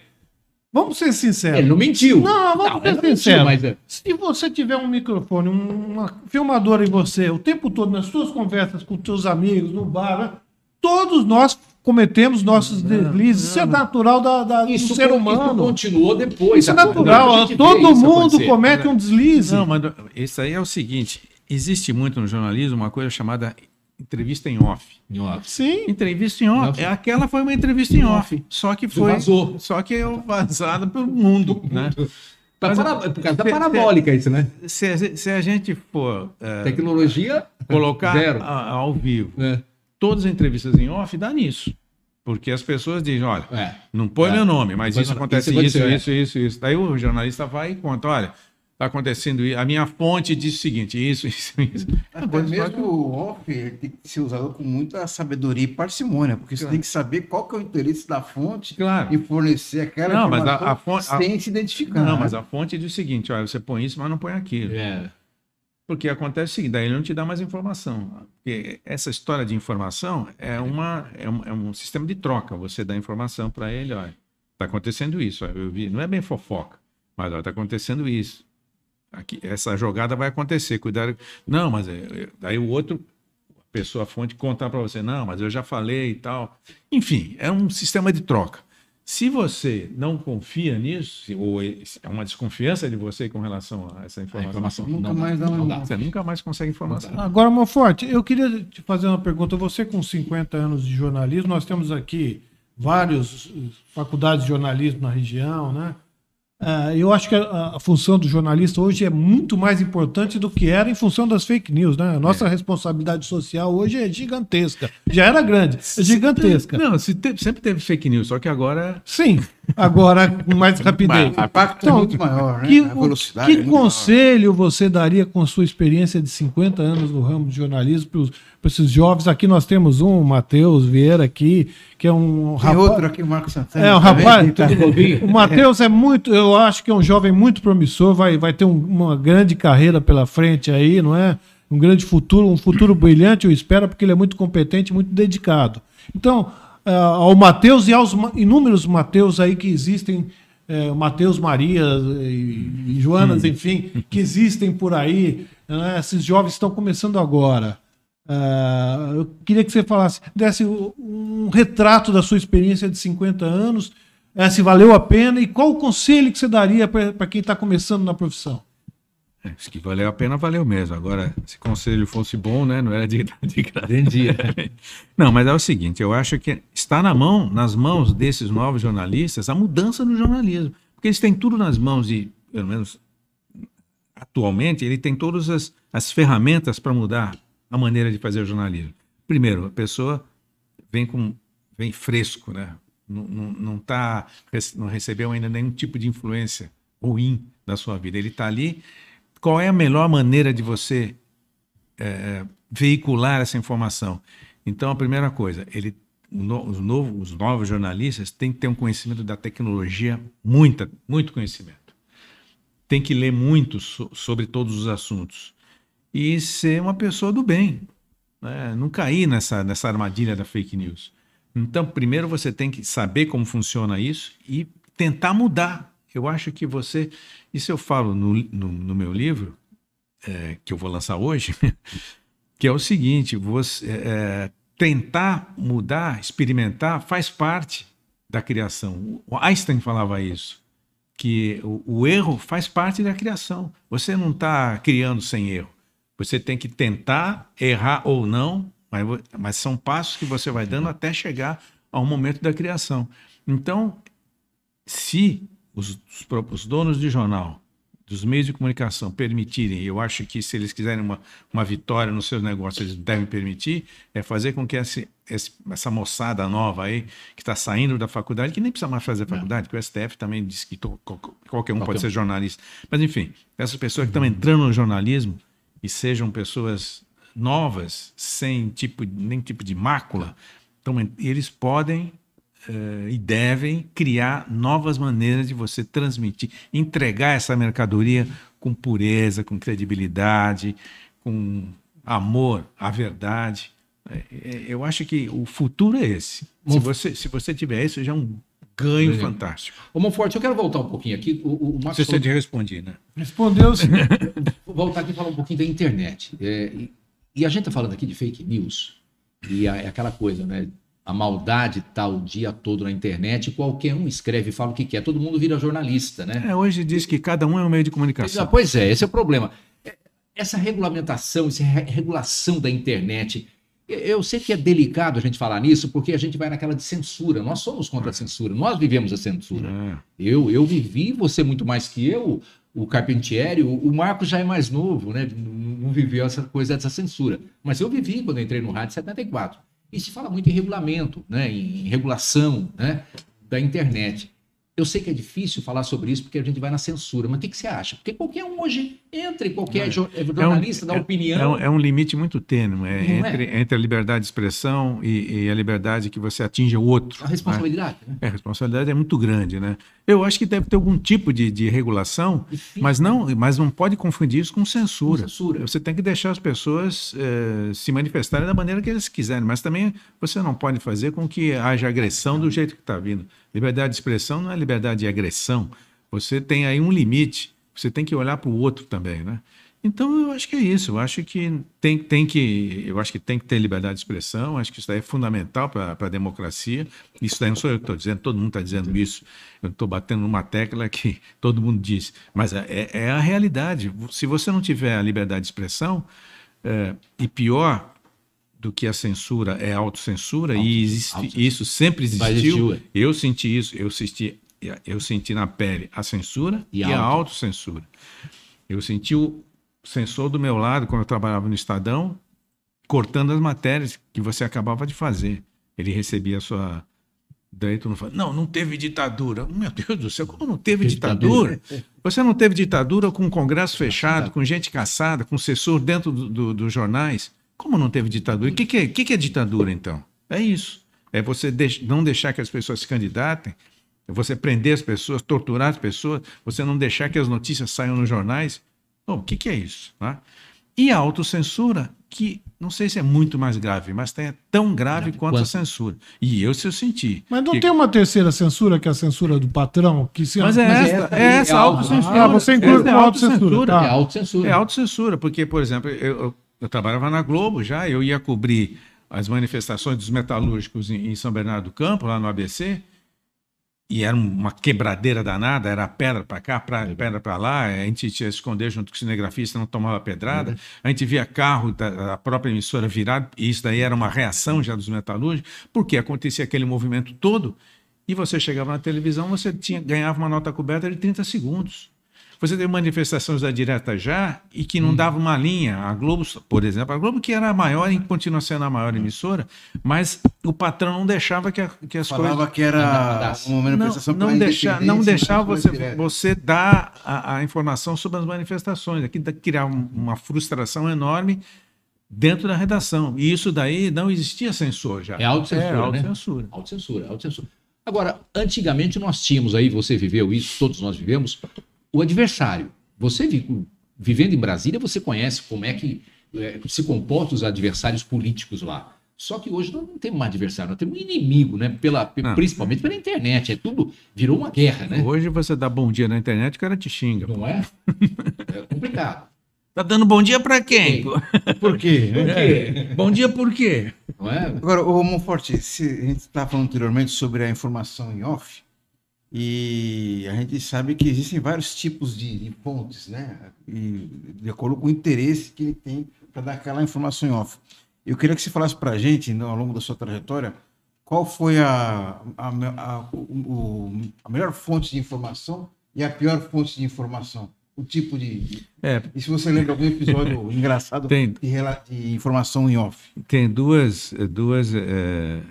vamos ser sinceros. Ele não mentiu. Não, vamos ele ser não sinceros. mas é- Se você tiver um microfone, um- uma filmadora em você, o tempo todo nas suas conversas com seus amigos, no bar, né? todos nós cometemos nossos deslizes. Isso é natural da, da- do isso, ser isso humano. continuou depois. Isso é tá? natural. Todo isso mundo comete um deslize. Não, mas isso aí é o seguinte: existe muito no jornalismo uma coisa chamada entrevista em off. Ó, Sim. Entrevista em off. É, aquela foi uma entrevista em off. Só que foi. Vazou. Só que é vazada pelo mundo. Né? Mas- para- por causa da se- parabólica, isso, né? Se, a gente- se a gente for é, Tecnologia. colocar Zero. a- ao vivo É. todas as entrevistas em off, dá nisso. Porque as pessoas dizem: olha, É. não põe É. meu nome, mas isso acontece Isso isso, é. isso, isso, isso. Daí o jornalista vai e conta: olha, está acontecendo isso. A minha fonte diz o seguinte: isso, isso, isso. Até mesmo o off tem que ser usado com muita sabedoria e parcimônia, porque você tem que saber qual que é o interesse da fonte Claro. e fornecer aquela Não, mas a- a fonte- a- sem se identificar. Não, né? mas a fonte diz o seguinte: olha, você põe isso, mas não põe aquilo. É. Porque acontece o seguinte, daí ele não te dá mais informação. Porque essa história de informação é, uma, é, um, é um sistema de troca. Você dá informação para ele, olha, está acontecendo isso. Eu vi, não é bem fofoca, mas está acontecendo isso. Aqui, essa jogada vai acontecer, cuidado. Não, mas é, é- daí o outro, a pessoa, fonte, contar para você, não, mas eu já falei e tal. Enfim, é um sistema de troca. Se você não confia nisso, ou é uma desconfiança de você com relação a essa A informação, informação Nunca não, mais dá não uma- dá. você nunca mais consegue informação. Agora, Monforte, eu queria te fazer uma pergunta. Você com 50 anos de jornalismo, nós temos aqui várias faculdades de jornalismo na região, né? Ah, eu acho que a, a função do jornalista hoje é muito mais importante do que era em função das fake news, né? A nossa responsabilidade social hoje é gigantesca. Já era grande, é gigantesca. Não, se te- sempre teve fake news, só que agora. Sim, agora com mais rapidez. O impacto Então, é muito maior, né? Que, a velocidade que é muito maior. conselho você daria com a sua experiência de 50 anos no ramo de jornalismo para esses jovens? Aqui nós temos um, o Matheus Vieira aqui, que é um Tem rapaz. outro aqui, o Marcos Santana. É, o também, rapaz, tá- o Matheus é muito, eu acho que é um jovem muito promissor, vai, vai ter um- uma grande carreira pela frente aí, não é? Um grande futuro, um futuro brilhante, eu espero, porque ele é muito competente, muito dedicado. Então, ao Matheus e aos inúmeros Mateus aí que existem, o Matheus Maria e, e Joanas, enfim, que existem por aí, né? esses jovens estão começando agora. Ah, eu queria que você falasse, desse um retrato da sua experiência de 50 anos, eh, se valeu a pena e qual o conselho que você daria para quem está começando na profissão? É, Se que valeu a pena, valeu mesmo. Agora, se conselho fosse bom, né? Não era de, de graça. Entendi. Não, mas é o seguinte: eu acho que está na mão, nas mãos desses novos jornalistas, a mudança no jornalismo. Porque eles têm tudo nas mãos e, pelo menos atualmente, ele tem todas as, as ferramentas para mudar a maneira de fazer o jornalismo. Primeiro, a pessoa vem com vem fresco, né? Não, não, não, tá, não recebeu ainda nenhum tipo de influência ruim da sua vida. Ele está ali. Qual é a melhor maneira de você é, veicular essa informação? Então, a primeira coisa, ele, os, os novos jornalistas têm que ter um conhecimento da tecnologia, muita, muito conhecimento. tem que ler muito so- sobre todos os assuntos e ser uma pessoa do bem, né? não cair nessa, nessa armadilha da fake news. Então, primeiro você tem que saber como funciona isso e tentar mudar. Eu acho que você. Isso eu falo no, no, no meu livro, é, que eu vou lançar hoje, que é o seguinte: você é, tentar mudar, experimentar, faz parte da criação. O Einstein falava isso, que o, o erro faz parte da criação. Você não está criando sem erro. Você tem que tentar, errar ou não, mas, mas são passos que você vai dando até chegar ao momento da criação. Então, se os, os donos de jornal, dos meios de comunicação permitirem, eu acho que se eles quiserem uma, uma vitória nos seus negócios, eles devem permitir, é fazer com que esse- essa moçada nova aí, que está saindo da faculdade, que nem precisa mais fazer faculdade, que o STF também diz que to- qual- qualquer um Qualquer pode um. ser jornalista. Mas, enfim, essas pessoas que estão entrando no jornalismo e sejam pessoas novas, sem tipo, nem tipo de mácula, então, en- eles podem eh, e devem criar novas maneiras de você transmitir, entregar essa mercadoria com pureza, com credibilidade, com amor à verdade. É, é, eu acho que o futuro é esse. Se você, se você tiver isso, já é um ganho Ganho. fantástico. Ô, Monforte, eu quero voltar um pouquinho aqui. O, o, Marcos você falou- te respondi, né? Respondeu sim. Vou voltar aqui e falar um pouquinho da internet. É, e, e a gente está falando aqui de fake news. E a- é aquela coisa, né? A maldade está o dia todo na internet. Qualquer um escreve e fala o que quer. Todo mundo vira jornalista, né? É, hoje diz que cada um é um meio de comunicação. Pois é, esse é o problema. É, Essa regulamentação, essa re- regulação da internet, eu sei que é delicado a gente falar nisso, porque a gente vai naquela de censura. Nós somos contra a censura, nós vivemos a censura. É. Eu, eu vivi, você muito mais que eu, o Carpentieri, o, o Marcos já é mais novo, né? Não, não viveu essa coisa dessa censura. Mas eu vivi quando eu entrei no rádio em 74. E se fala muito em regulamento, né? em regulação né? da internet. Eu sei que é difícil falar sobre isso porque a gente vai na censura, mas o que, que você acha? Porque qualquer um hoje entra, e qualquer É. jo- jornalista dá é- opinião. É um, é um limite muito tênue é, é? entre, entre a liberdade de expressão e, e a liberdade que você atinge o outro. a né? responsabilidade. Né? É, a responsabilidade é muito grande, né? Eu acho que deve ter algum tipo de, de regulação, Difícil. mas não, mas não pode confundir isso com censura. Com censura. Você tem que deixar as pessoas eh, se manifestarem da maneira que eles quiserem, mas também você não pode fazer com que haja agressão do jeito que está vindo. Liberdade de expressão não é liberdade de agressão. Você tem aí um limite. Você tem que olhar para o outro também, né? Então eu acho que é isso. Eu acho que tem, tem que eu acho que tem que ter liberdade de expressão. Acho que isso daí é fundamental para a democracia. Isso daí não sou eu que estou dizendo. Todo mundo está dizendo isso. Eu estou batendo numa tecla que todo mundo diz. Mas é, é a realidade. Se você não tiver a liberdade de expressão é, e pior do que a censura é autocensura Auto- e existe, isso sempre existiu. Eu senti isso. Eu senti eu senti na pele a censura E e, a a auto- autocensura. Eu senti o censor do meu lado quando eu trabalhava no Estadão, cortando as matérias que você acabava de fazer. Ele recebia a sua. Daí tu não fala, não, não teve ditadura. Meu Deus do céu, como não teve ditadura? Você não teve ditadura com um congresso fechado, com gente caçada, com censor dentro do- do- dos jornais? Como não teve ditadura? O que, que, é, que, que é ditadura, então? É isso. É você deix- não deixar que as pessoas se candidatem, é você prender as pessoas, torturar as pessoas, você não deixar que as notícias saiam nos jornais. Bom, o que, que é isso? né? E a autocensura, que não sei se é muito mais grave, mas é tão grave quanto, a quanto? censura. E eu, se eu senti. Mas não que- tem uma terceira censura, que é a censura do patrão? Que se... Mas é Mas essa, é é essa é autocensura. Ah, você inclui é autocensura, tá. É autocensura. É autocensura, porque, por exemplo, eu, eu, eu trabalhava na Globo já, eu ia cobrir as manifestações dos metalúrgicos em, em São Bernardo do Campo, lá no ABC, e era uma quebradeira danada, era pedra para cá, pra, pedra para lá, a gente tinha que esconder junto com o cinegrafista, não tomava pedrada, a gente via carro da, da própria emissora virado, e isso daí era uma reação já dos metalúrgicos, porque acontecia aquele movimento todo, e você chegava na televisão, você tinha, ganhava uma nota coberta de 30 segundos. Você teve manifestações da direta já e que não dava uma linha. A Globo, por exemplo, a Globo que era a maior e continua sendo a maior emissora, mas o patrão não deixava que, a- que as Falava coisas que era uma não, manifestação não, pela deixar, não independência deixava você, você dar a, a informação sobre as manifestações. Aqui dá- criar um- uma frustração enorme dentro da redação. E isso daí não existia censor já. É autocensura, É, né? autocensura. Autocensura, autocensura. Agora, antigamente nós tínhamos aí, você viveu isso, todos nós vivemos, o adversário. você vi- vivendo em Brasília, você conhece como é que é, se comportam os adversários políticos lá. Só que hoje nós não temos mais adversário, nós temos um inimigo, né? Pela, Não. principalmente pela internet. É tudo, virou uma guerra, né? Hoje você dá bom dia na internet, o cara te xinga. Não é? É complicado. Tá dando bom dia pra quem? Por quê? Por quê? Bom dia por quê? Não é? Agora, ô Monforte, se a gente estava falando anteriormente sobre a informação em off, e a gente sabe que existem vários tipos de, de fontes, né? E de acordo com o interesse que ele tem para dar aquela informação em off. Eu queria que você falasse para a gente, no- ao longo da sua trajetória, qual foi a, a, a- o- a melhor fonte de informação e a pior fonte de informação? O tipo de. É, E se você lembra algum episódio engraçado Tem. de, de informação em off? tem duas. duas, é,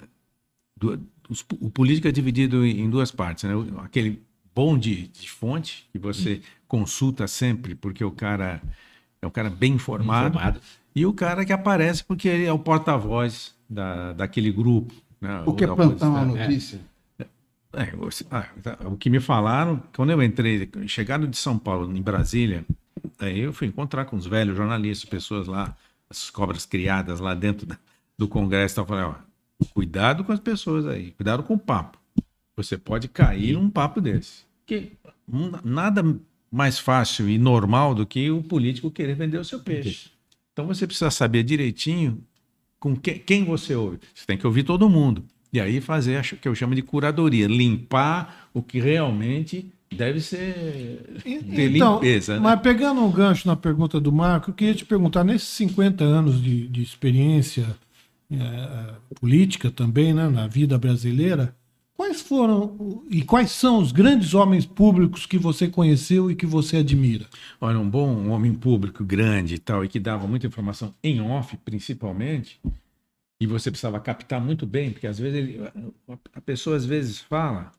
du- os- o político é dividido em duas partes. Né? Aquele bom de, de fonte, que você consulta sempre, porque o cara é um cara bem informado. Informado. E o cara que aparece porque ele é o porta-voz da, daquele grupo. Né? O que é plantar uma notícia? É, você- ah, tá, o que me falaram, quando eu entrei, chegado de São Paulo, em Brasília, aí eu fui encontrar com os velhos jornalistas, pessoas lá, as cobras criadas lá dentro do Congresso. Então eu falei, ó, cuidado com as pessoas aí, cuidado com o papo. Você pode cair num papo desse. Que nada mais fácil e normal do que o político querer vender o seu peixe. Então você precisa saber direitinho com que- quem você ouve. Você tem que ouvir todo mundo. E aí fazer o que eu chamo de curadoria, limpar o que realmente deve ser ter limpeza. né? Então, Mas pegando um gancho na pergunta do Marco, eu queria te perguntar, nesses 50 anos de, de experiência eh, política também, né, na vida brasileira, quais foram e quais são os grandes homens públicos que você conheceu e que você admira? Olha, um bom homem público grande e tal, e que dava muita informação em off, principalmente, e você precisava captar muito bem, porque às vezes ele- a- pessoa às vezes fala,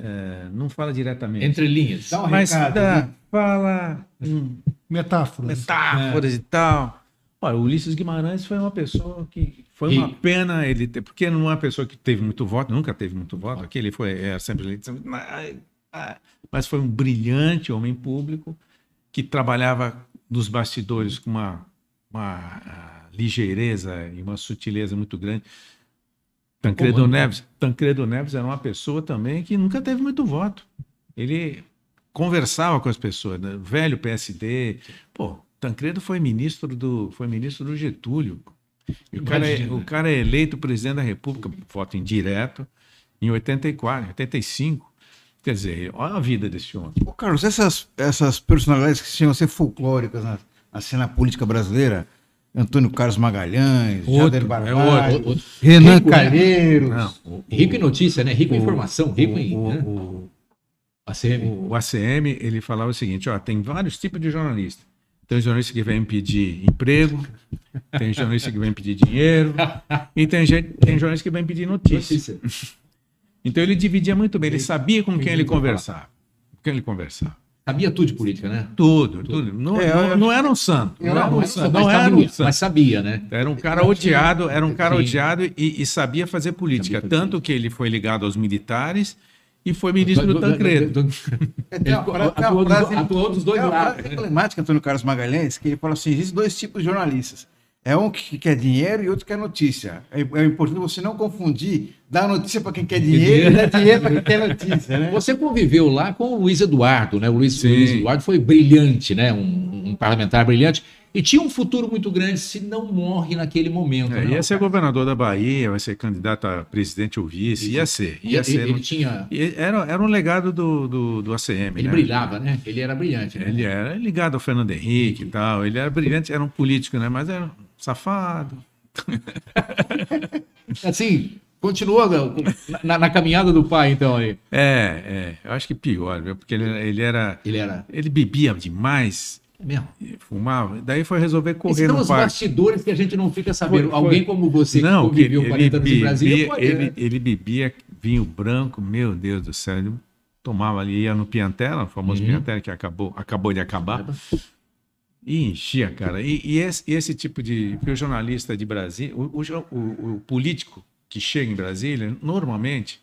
eh, não fala diretamente, Entre linhas. Dá um mas recado, dá- né? fala hum, Metáforas. metáforas e tal. Olha, o Ulisses Guimarães foi uma pessoa que foi uma E- pena ele ter, porque não é uma pessoa que teve muito voto, nunca teve muito voto, aqui ele foi é, sempre eleito, mas, ah, mas foi um brilhante homem público que trabalhava nos bastidores com uma, uma ah, ligeireza e uma sutileza muito grande. Tancredo Comando. Neves, Tancredo Neves era uma pessoa também que nunca teve muito voto. Ele conversava com as pessoas, né? velho PSD. Pô, Tancredo foi ministro do, foi ministro do Getúlio. E o, cara é, o cara é eleito presidente da República, voto indireto, em 84, 85. Quer dizer, olha a vida desse homem. Ô, Carlos, essas, essas personalidades que chegam a ser folclóricas na, na cena política brasileira, Antônio Carlos Magalhães, Outro, Jader é Barbalho, outro, outro. Renan Rico, né? Calheiros. Não, o, Rico em notícia, né? Rico em informação, rico em. o, né? o, ACM. o, o ACM ele falava o seguinte: ó, tem vários tipos de jornalista. Tem jornalista que vem pedir emprego, tem jornalista que vem pedir dinheiro, e tem, gente, tem jornalista que vem pedir notícia. Notícia. Então ele dividia muito bem, ele sabia com quem ele conversava. Com quem ele conversava. Sabia tudo de política, né? Tudo, tudo. Não, É, não, não era um santo. Não, era um santo. mas Não era sabia, um santo. mas sabia, né? Era um cara odiado, era um cara Sim. odiado e, e sabia fazer política. Sabia fazer Tanto que ele foi ligado aos militares e foi ministro do Tancredo. É, atuou, frase- atuou dos dois tem uma lados. né? emblemática, Antônio Carlos Magalhães, que ele fala assim: existem dois tipos de jornalistas. É um que quer dinheiro e outro que quer notícia. É, é importante você não confundir dar notícia para quem quer dinheiro e dar dinheiro para quem quer notícia, né? Você conviveu lá com o Luiz Eduardo, né? O Luiz. Luiz Eduardo foi brilhante, né? Um, um parlamentar brilhante. E tinha um futuro muito grande se não morre naquele momento. É, né? ia ser governador da Bahia, vai ser candidato a presidente ou vice, ia ser. Ia ele, ser. ele tinha. Era, era um legado do, do, do ACM. Ele né? brilhava, né? Ele era brilhante. Né? Ele era ligado ao Fernando Henrique e tal. Ele era brilhante, era um político, né? Mas era um safado. Assim, continuou na, na caminhada do pai, então aí. É, é. Eu acho que pior, viu? Porque ele, ele era. Ele era. Ele bebia demais, Mesmo. fumava. Daí foi resolver Esses correr são no os parque. bastidores que a gente não fica sabendo. Foi- foi- Alguém como você Não, que ele, 40 anos em Brasília bebia, pode, ele, né? ele bebia vinho branco, meu Deus do céu. Ele tomava ali, ia no Piantela, o famoso Uhum. Piantela que acabou, acabou de acabar. E enchia, cara. E, e esse, e esse tipo de. Porque o jornalista de Brasília, o, o- o político que chega em Brasília, normalmente,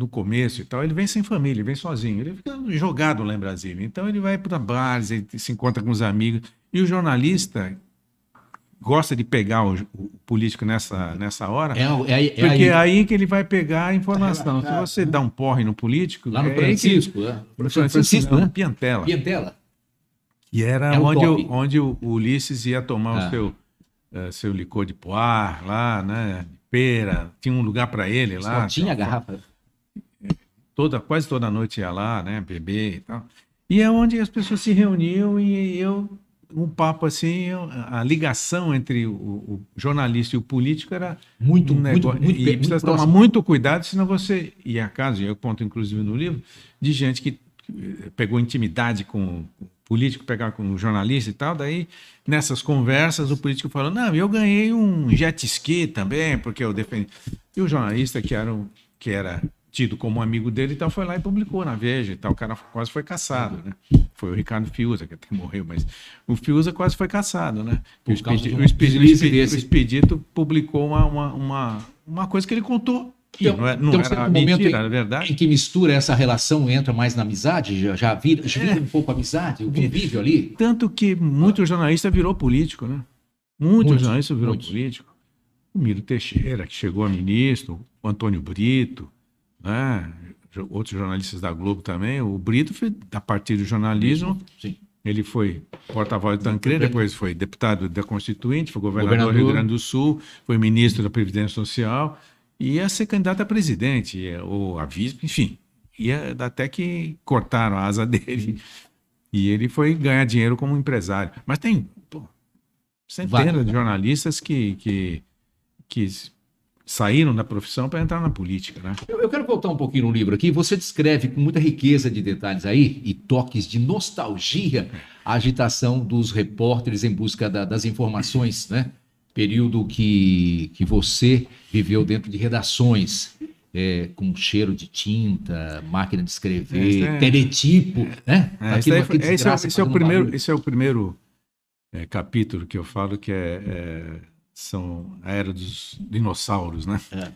no começo e tal, ele vem sem família, ele vem sozinho, ele fica jogado lá em Brasília. Então ele vai para bares, ele se encontra com os amigos. E o jornalista gosta de pegar o, o político nessa, nessa hora, É, é, é porque é aí, aí que ele vai pegar a informação. Se você dá um porre no político, lá no é aí que- Francisco, né? no no Francisco, Francisco, não, né? no Piantela. Piantela. E era É onde, o, onde o Ulisses ia tomar Ah. o seu, eh, seu licor de poar lá, né? Pera, tinha um lugar para ele lá. Só tinha a garrafa. Toda, quase toda noite ia lá, né? Beber e tal. E é onde as pessoas se reuniam e eu, um papo assim, eu- a ligação entre o, o jornalista e o político era Muito, um muito, negócio. muito, e muito precisa tomar próximo. muito cuidado, senão você. E a caso, eu conto inclusive no livro, de gente que eh, pegou intimidade com o político, pegar com o jornalista e tal, daí nessas conversas o político falou: Não, eu ganhei um jet ski também, porque eu defendi. E o jornalista, que era, um, que era tido como um amigo dele e tal, foi lá e publicou na Veja e tal. O cara quase foi caçado, né? Foi o Ricardo Fiuza, que até morreu, mas o Fiuza quase foi caçado, né? O, causa Expedi- de um o Expedi- o Expedito publicou uma, uma, uma, uma coisa que ele contou. E Então- não, é, não então, era certo momento mentira, em- verdade. Em que mistura essa relação, entra mais na amizade, já, já vira, já vira um pouco a amizade, o convívio ali. Tanto que muito jornalista virou político, né? Muito, Muitos, jornalista virou muitos. político. O Miro Teixeira, que chegou a ministro, o Antônio Brito, né? Outros jornalistas da Globo também. O Brito, foi, a partir do jornalismo, Sim. ele foi porta-voz do Tancredo, depois foi deputado da Constituinte, foi governador, do Governador. Rio Grande do Sul, foi ministro da Previdência Social, e ia ser candidato a presidente, ou a vice, enfim. Ia, até que cortaram a asa dele. E ele foi ganhar dinheiro como empresário. Mas tem pô, centenas Vários. de jornalistas que, que, que saíram da profissão para entrar na política, né? Eu, eu quero voltar um pouquinho no livro aqui. Você descreve com muita riqueza de detalhes aí e toques de nostalgia a agitação dos repórteres em busca da- das informações, né? Período que, que você viveu dentro de redações, é, com cheiro de tinta, máquina de escrever, Esse é- teletipo, né? É, Aquilo- esse, esse é, esse é o primeiro, barulho. esse é o primeiro é, capítulo que eu falo que é, é, são a era dos dinossauros, né? É.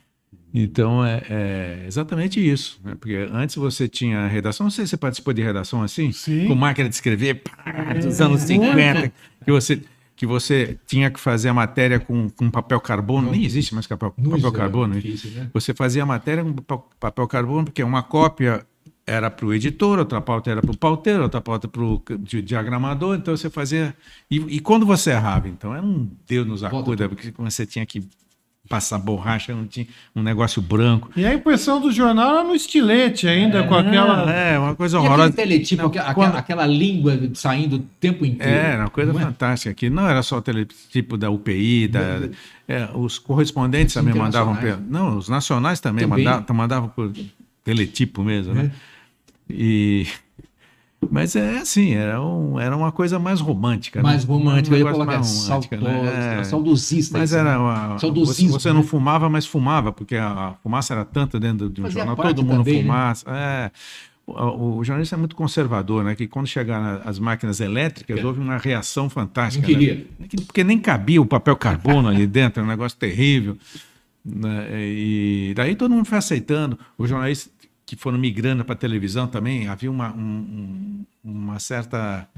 Então é, é exatamente isso, né? porque antes você tinha a redação, não sei se você participou de redação assim, Sim. com máquina de escrever, pá, dos anos 50, que você que você tinha que fazer a matéria com, com papel carbono, nem existe mais papel, Não, papel é carbono, difícil, né? você fazia a matéria com papel, papel carbono, porque uma cópia era para o editor, outra pauta era para o pauteiro, outra pauta para o diagramador, então você fazia. E, e quando você errava, então era um Deus nos acuda, porque você tinha que passar borracha, não tinha um negócio branco. E a impressão do jornal era no estilete ainda, com aquela. É, uma coisa aquele horrorosa. teletipo, Não, aquela, quando- aquela língua saindo o tempo inteiro. É, era uma coisa Não é? fantástica aqui. Não era só o teletipo da UPI, da, é, os correspondentes Os também mandavam. Não, os nacionais também, Também. Mandavam, mandavam por teletipo mesmo, né? E, mas é assim, era, um, era uma coisa mais romântica. né? Mais romântica, Um eu ia colocar mais romântica, né? saudosa, É. saudosista. Mas isso, era né? uma, você, Saudosismo, você não né? fumava, mas fumava, porque a, fumaça era tanta dentro de um Fazia jornal, todo mundo também, né? fumaça. É. O, o jornalista é muito conservador, né? Que quando chegaram as máquinas elétricas, É. houve uma reação fantástica. Não queria. Né? Porque nem cabia o papel carbono ali dentro, era um negócio terrível. né? E daí todo mundo foi aceitando. Os jornalistas que foram migrando para a televisão também, havia uma, um- um- uma certa.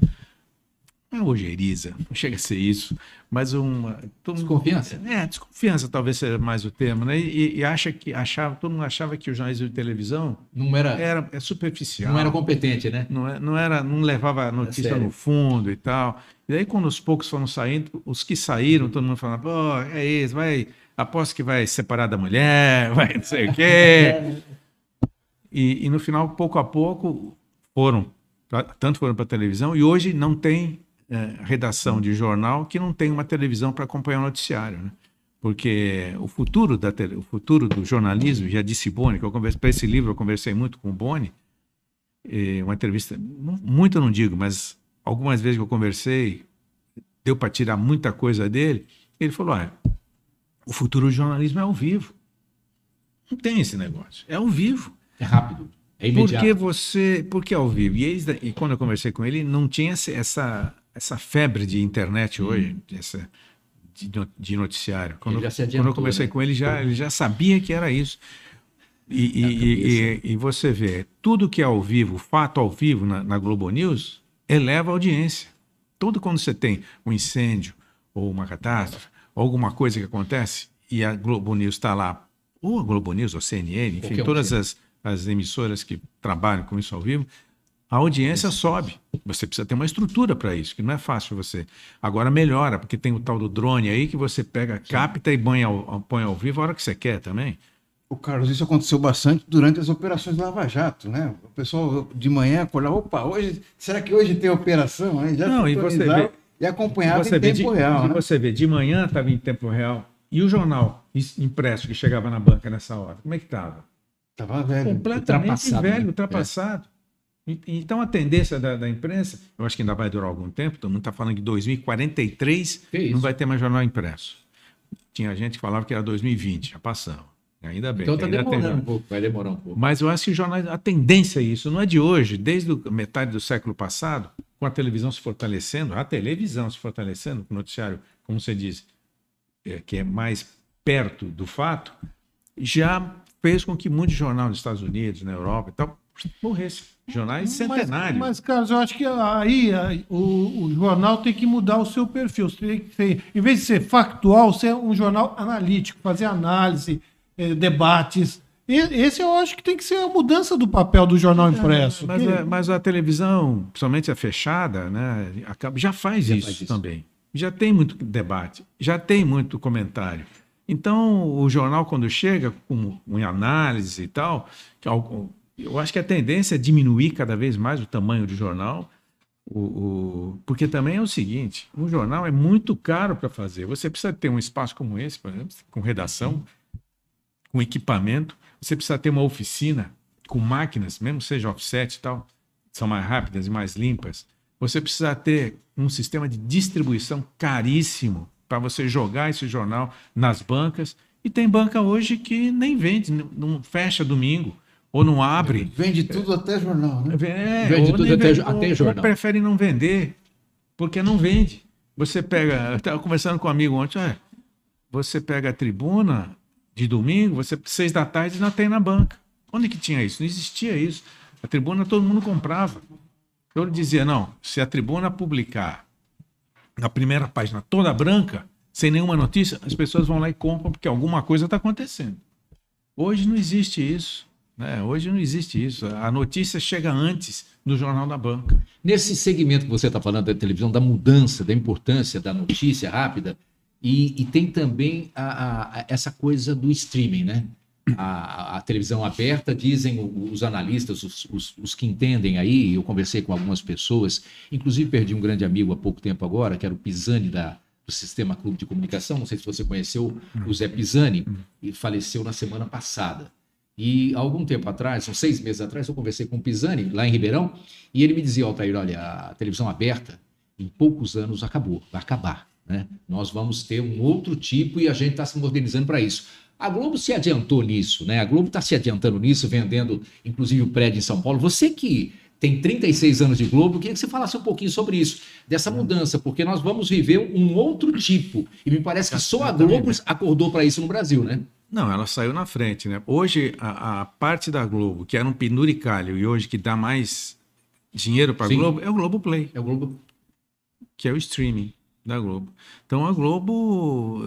Não é ojeriza, não chega a ser isso, mas uma. Desconfiança? é, desconfiança talvez seja mais o termo, né? E, e acha que achava, todo mundo achava que o jornalismo de televisão Não era, era é superficial. não era competente, né? Não, é- não era, não levava a notícia sério. no fundo e tal. E daí quando os poucos foram saindo, os que saíram, todo mundo falava, pô, é isso, vai, aposto que vai separar da mulher, vai não sei o quê. E, e no final, pouco a pouco, foram, pra- tanto foram para a televisão, e hoje não tem eh, redação de jornal que não tem uma televisão para acompanhar o noticiário, né? Porque o futuro, da tele- o futuro do jornalismo, já disse Boni, que para esse livro eu conversei muito com o Boni, uma entrevista, muito eu não digo, mas algumas vezes que eu conversei, deu para tirar muita coisa dele, ele falou, olha, o futuro do jornalismo é ao vivo. Não tem esse negócio, é ao vivo. É rápido, é imediato. Porque você. Porque ao vivo. E, eles, e quando eu conversei com ele, não tinha essa, essa febre de internet hoje, essa, de, de noticiário. Quando, se quando eu adiantou, conversei né? com ele, já, ele já sabia que era isso. E, e, e, e, você vê, tudo que é ao vivo, fato ao vivo na, na Globo News, eleva a audiência. Tudo quando você tem um incêndio, ou uma catástrofe, ou alguma coisa que acontece, e a Globo News está lá, ou a Globo News, ou a CNN, enfim, todas as, as emissoras que trabalham com isso ao vivo, a audiência sobe. Você precisa ter uma estrutura para isso, que não é fácil você. Agora melhora, porque tem o tal do drone aí que você pega, capta e põe ao, põe ao vivo a hora que você quer também. O Carlos, isso aconteceu bastante durante as operações Lava Jato, né? O pessoal de manhã acordava, opa, hoje, será que hoje tem operação? Aí já Não, e você vê, e acompanhava você em tempo de, real. Né? Você vê, de manhã estava em tempo real. E o jornal impresso que chegava na banca nessa hora, como é que estava? Estava velho. Completamente ultrapassado, velho, né? ultrapassado. É. Então a tendência da, da, imprensa, eu acho que ainda vai durar algum tempo, todo mundo está falando que 2043 não vai ter mais jornal impresso. Tinha gente que falava que era 2020, já passamos. Ainda bem. Então está demorando tem... um pouco, vai demorar um pouco. Mas eu acho que jornais, a tendência é isso, não é de hoje, desde a metade do século passado, com a televisão se fortalecendo, a televisão se fortalecendo, o noticiário, como você diz, é, que é mais perto do fato, já fez com que muitos jornais nos Estados Unidos, na Europa e tal, morressem. Jornais centenários. Mas, mas, Carlos, eu acho que aí, aí o, o, jornal tem que mudar o seu perfil. Tem que ser, em vez de ser factual, ser um jornal analítico, fazer análise, eh, debates. Esse eu acho que tem que ser a mudança do papel do jornal impresso. É, mas, que... a, mas, a, televisão, principalmente a fechada, né, já faz, já isso, faz isso também. Já tem muito debate, já tem muito comentário. Então, o jornal, quando chega com, com análise e tal, eu acho que a tendência é diminuir cada vez mais o tamanho do jornal, o, o, porque também é o seguinte: um jornal é muito caro para fazer. Você precisa ter um espaço como esse, por exemplo, com redação, com equipamento. Você precisa ter uma oficina com máquinas, mesmo seja offset e tal, são mais rápidas e mais limpas. Você precisa ter um sistema de distribuição caríssimo para você jogar esse jornal nas bancas. E tem banca hoje que nem vende, não fecha domingo ou não abre. Vende tudo até jornal, né? É, vende tudo até, vende, até jornal. Ou prefere não vender, porque não vende. Você pega, eu estava conversando com um amigo ontem, você pega a tribuna, de domingo, você seis da tarde não tem na banca. Onde que tinha isso? Não existia isso. A tribuna todo mundo comprava. Eu dizia, não, se a tribuna publicar na primeira página toda branca, sem nenhuma notícia, as pessoas vão lá e compram porque alguma coisa está acontecendo. Hoje não existe isso. Né? Hoje não existe isso. A notícia chega antes do Jornal da Banca. Nesse segmento que você está falando da televisão, da mudança, da importância da notícia rápida, e, e tem também a, a, essa coisa do streaming, né? A, a, televisão aberta, dizem os analistas, os, os, os, que entendem aí, eu conversei com algumas pessoas, inclusive perdi um grande amigo há pouco tempo agora, que era o Pisani da, do Sistema Clube de Comunicação, não sei se você conheceu o Zé Pisani, e faleceu na semana passada. E algum tempo atrás, uns seis meses atrás, eu conversei com o Pisani, lá em Ribeirão, e ele me dizia, Altair, olha, a televisão aberta, em poucos anos acabou, vai acabar. Né? Nós vamos ter um outro tipo e a gente está se modernizando para isso. A Globo se adiantou nisso, né? A Globo está se adiantando nisso, vendendo inclusive o prédio em São Paulo. Você que tem 36 anos de Globo, queria que você falasse um pouquinho sobre isso, dessa mudança, porque nós vamos viver um outro tipo. E me parece que só a Globo acordou para isso no Brasil, né? Não, ela saiu na frente, né? Hoje, a, a parte da Globo, que era um penduricalho e hoje que dá mais dinheiro para a Globo, é o Globo Play. É o Globo. Que é o streaming da Globo. Então a Globo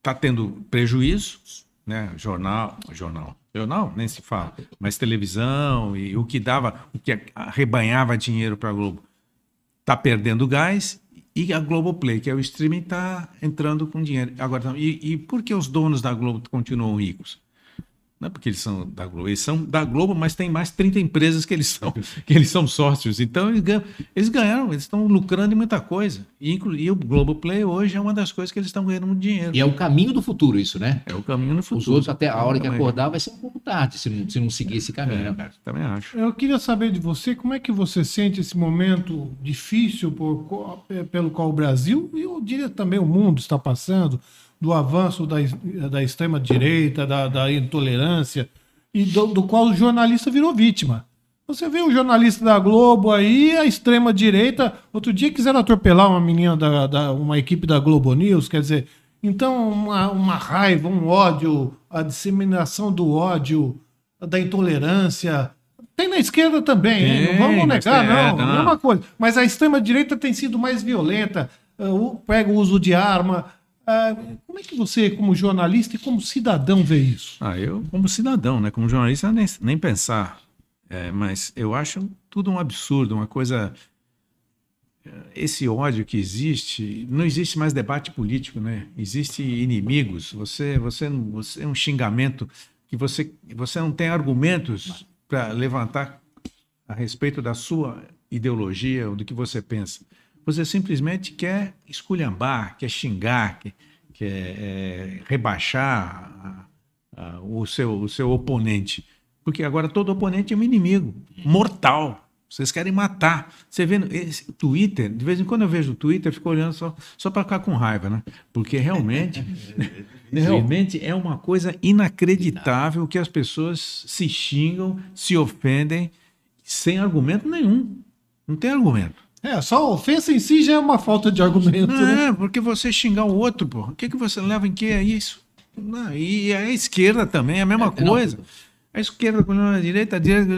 está tendo prejuízos, né? Jornal, jornal, jornal nem se fala, mas televisão e o que dava, o que arrebanhava dinheiro para a Globo, está perdendo gás e a Globoplay, que é o streaming, está entrando com dinheiro. Agora, e, e por que os donos da Globo continuam ricos? Não é porque eles são da Globo, eles são da Globo, mas tem mais 30 empresas que eles são, que eles são sócios. Então eles, ganham, eles ganharam, eles estão lucrando em muita coisa. E, e o Globoplay hoje é uma das coisas que eles estão ganhando muito dinheiro. E é o caminho do futuro, isso, né? É o caminho do futuro. Os outros, até a hora que acordar, vai ser um pouco tarde se não, se não seguir esse caminho, é, né? Também acho. Eu queria saber de você como é que você sente esse momento difícil por, pelo qual o Brasil e eu diria também o mundo está passando do avanço da, da extrema-direita, da, da, intolerância, e do, do, qual o jornalista virou vítima. Você vê um jornalista da Globo aí, a extrema-direita, outro dia quiseram atropelar uma menina da, da, uma equipe da Globo News, quer dizer, Então, uma, uma raiva, um ódio, a disseminação do ódio, da intolerância. Tem na esquerda também? Tem, não vamos negar, não. não. Mesma coisa. Mas a extrema-direita tem sido mais violenta, o- pega o uso de arma. Ah, como é que você, como jornalista e como cidadão, vê isso? Ah, eu, como cidadão, né? Como jornalista, nem, nem pensar. É, mas eu acho tudo um absurdo, uma coisa. é, Esse ódio que existe, não existe mais debate político, né? Existe inimigos. Você, você, você é um xingamento que você, você não tem argumentos para levantar a respeito da sua ideologia ou do que você pensa. Você simplesmente quer esculhambar, quer xingar, quer, quer é, rebaixar a- a- o, seu, o seu oponente. Porque agora todo oponente é um inimigo mortal. Vocês querem matar. Você vê no- esse Twitter, de vez em quando eu vejo o Twitter, eu fico olhando só, só para ficar com raiva, né? Porque realmente, realmente é uma coisa inacreditável que as pessoas se xingam, se ofendem, sem argumento nenhum. Não tem argumento. É, só a ofensa em si já é uma falta de argumento. Não né? é, porque você xingar o outro, pô. O que, que você leva em que é isso? Não, e a esquerda também é a mesma É, não, coisa. A esquerda com a direita, a direita.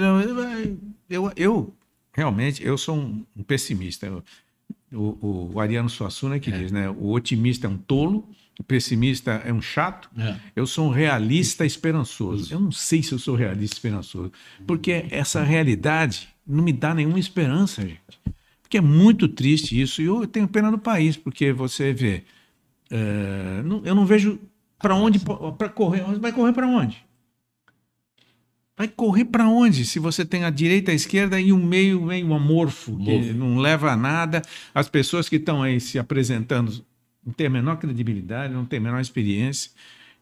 Eu, eu realmente eu sou um, um pessimista. Eu- o, o Ariano Suassuna que diz, né? O otimista é um tolo, o pessimista é um chato. É. Eu sou um realista esperançoso. Eu não sei se eu sou realista esperançoso, porque essa realidade não me dá nenhuma esperança, gente. Porque é muito triste isso. E eu tenho pena do país, porque você vê. eh, não- eu não vejo para onde para correr. Vai correr para onde? Vai correr para onde? Se você tem a direita, a esquerda e um meio meio amorfo, que não leva a nada. As pessoas que estão aí se apresentando não têm a menor credibilidade, não têm a menor experiência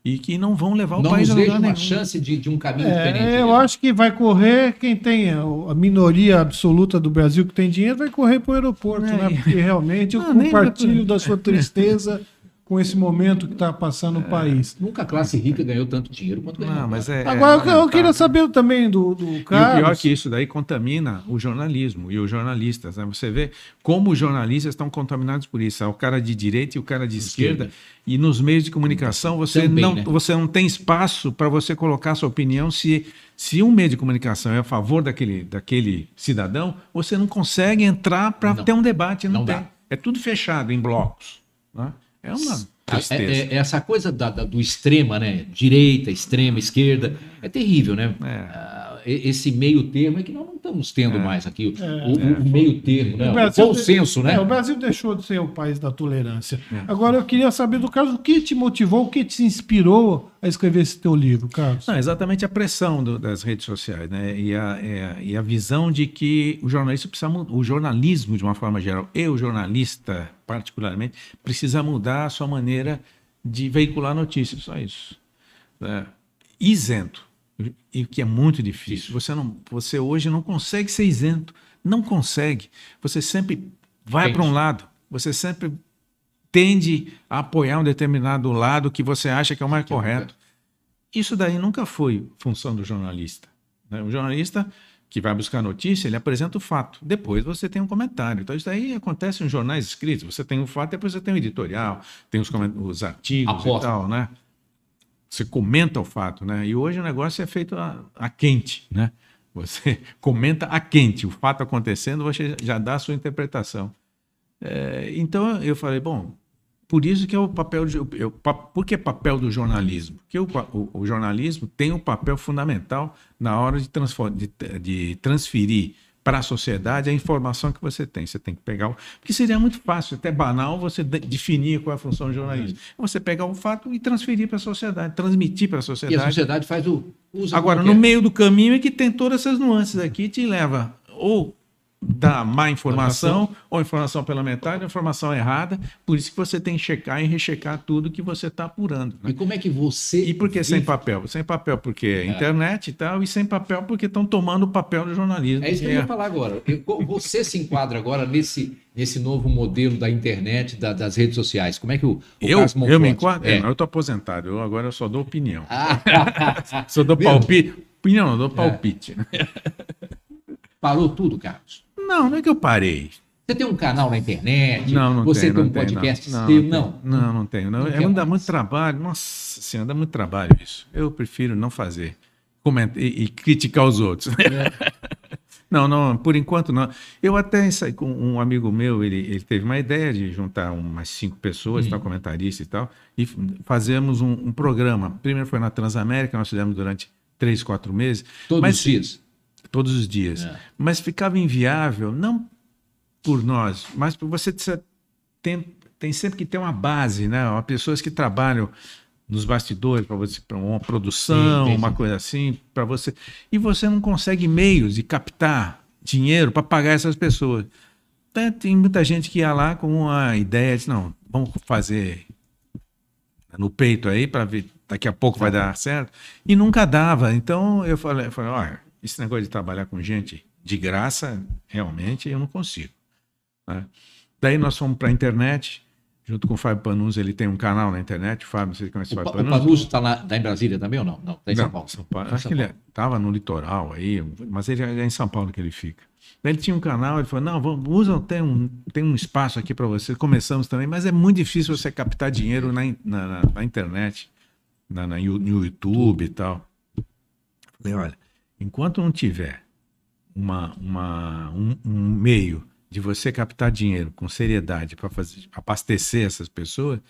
e que não vão levar o Não país a vejo lugar uma nenhum. chance de, de um caminho diferente. É, eu acho que vai correr quem tem a minoria absoluta do Brasil que tem dinheiro, vai correr para o aeroporto, É. né? Porque realmente eu Não, nem compartilho da sua tristeza com esse momento que está passando o país. Nunca a classe rica ganhou tanto dinheiro quanto ganhou. Não, mas é. Agora, é eu- eu, queria saber também do, do E o Carlos. pior é que isso daí contamina o jornalismo e os jornalistas. né? Você vê como os jornalistas estão contaminados por isso. É o cara de direita e o cara de esquerda. Esquerda. E nos meios de comunicação você, Também, não, né? você não tem espaço para você colocar sua opinião. Se, se um meio de comunicação é a favor daquele, daquele cidadão, você não consegue entrar para ter um debate. Não, Não tem. dá. É tudo fechado em blocos. né? É uma É- tristeza. é- é essa coisa da- da- do extrema, né? Direita, extrema, esquerda, é terrível, né? É. Esse meio termo é que nós não estamos tendo mais aqui. O, o- É. o meio termo, né? O O, Brasil- consenso, né? É, o Brasil deixou de ser o país da tolerância. É. Agora eu queria saber do Carlos, o que te motivou, o que te inspirou a escrever esse teu livro, Carlos? Não, exatamente a pressão do- das redes sociais, né? E a, é, e a visão de que o jornalista precisa mudar, o jornalismo de uma forma geral, e o jornalista particularmente, precisa mudar a sua maneira de veicular notícias, só isso. né? Isento, e o que é muito difícil. Você, não, você hoje não consegue ser isento, não consegue. Você sempre vai para um lado, você sempre tende a apoiar um determinado lado que você acha que é o mais Que é correto. Isso daí nunca foi função do jornalista. né? O jornalista que vai buscar notícia, ele apresenta o fato. Depois você tem um comentário. Então, isso daí acontece nos jornais escritos. Você tem o fato, depois você tem o editorial, tem os, os artigos Aposta. e tal, né? Você comenta o fato, né? E hoje o negócio é feito a, a quente, né? Você comenta a quente. O fato acontecendo, você já dá a sua interpretação. É, então, eu falei, bom, por isso que é o papel de. Eu, por que papel do jornalismo? Porque o, o- o jornalismo tem um papel fundamental na hora de, transfor- de, de transferir para a sociedade a informação que você tem. Você tem que pegar. o- Porque seria muito fácil, até banal, você de- definir qual é a função do jornalismo. Você pegar o fato e transferir para a sociedade, transmitir para a E a sociedade. sociedade faz o. usa Agora, no quer. meio do caminho é que tem todas essas nuances aqui, te leva ou da má informação, ou informação pela metade, ou informação errada. Por isso que você tem que checar e rechecar tudo que você está apurando. né? E como é que você. E por que sem vive- papel? Sem papel porque é internet e tal, e sem papel porque estão tomando o papel do jornalismo. É isso que eu É. ia falar agora. Você se enquadra agora nesse, nesse novo modelo da internet, da- das redes sociais. Como é que o, o Eu, eu me enquadro? É. É, eu estou aposentado, eu agora eu só dou opinião. Ah, Só dou Mesmo? palpite. Opinião, eu É. dou palpite. parou tudo, Carlos. Não, não é que eu parei. Você tem um canal na internet? Não, não Você tenho, tem um não podcast não. seu? Não, Não. não, não tenho. Não, Não é, quer dá muito trabalho. Nossa senhora, dá muito trabalho isso. Eu prefiro não fazer. Comentar, e, e criticar os outros. não, não, por enquanto não. Eu até com um amigo meu, ele, ele teve uma ideia de juntar umas cinco pessoas, Hum. tal, comentarista e tal, e fazemos um, um programa. Primeiro foi na Transamérica, nós fizemos durante três, quatro meses. Todos Mas- os dias. Todos os dias. É. Mas ficava inviável, não por nós, mas por você tem, tem sempre que ter uma base, né? Uma pessoas que trabalham nos bastidores para você para uma produção, Sim, sim, uma coisa assim, para você e você não consegue meios de captar dinheiro para pagar essas pessoas. Então, tem muita gente que ia lá com uma ideia de não, vamos fazer no peito aí para ver daqui a pouco vai dar certo e nunca dava. Então eu falei, eu falei, olha, esse negócio de trabalhar com gente de graça, realmente eu não consigo. né? Daí nós fomos para a internet, junto com o Fábio Panunzi, ele tem um canal na internet, o Fábio, não sei se conhece O, Fábio o Panunzi. Panuso está tá em Brasília também ou não? Não, está em São Não, Paulo. São Paulo. Tá em Acho São que ele estava no litoral aí, mas ele é em São Paulo que ele fica. Daí ele tinha um canal, ele falou: não, vamos, usa, tem, um, tem um espaço aqui para você. Começamos também, mas é muito difícil você captar dinheiro na, na, na- na internet, na, na, no YouTube e tal. Falei, olha, enquanto não tiver uma, uma, um, um meio de você captar dinheiro com seriedade para abastecer essas pessoas,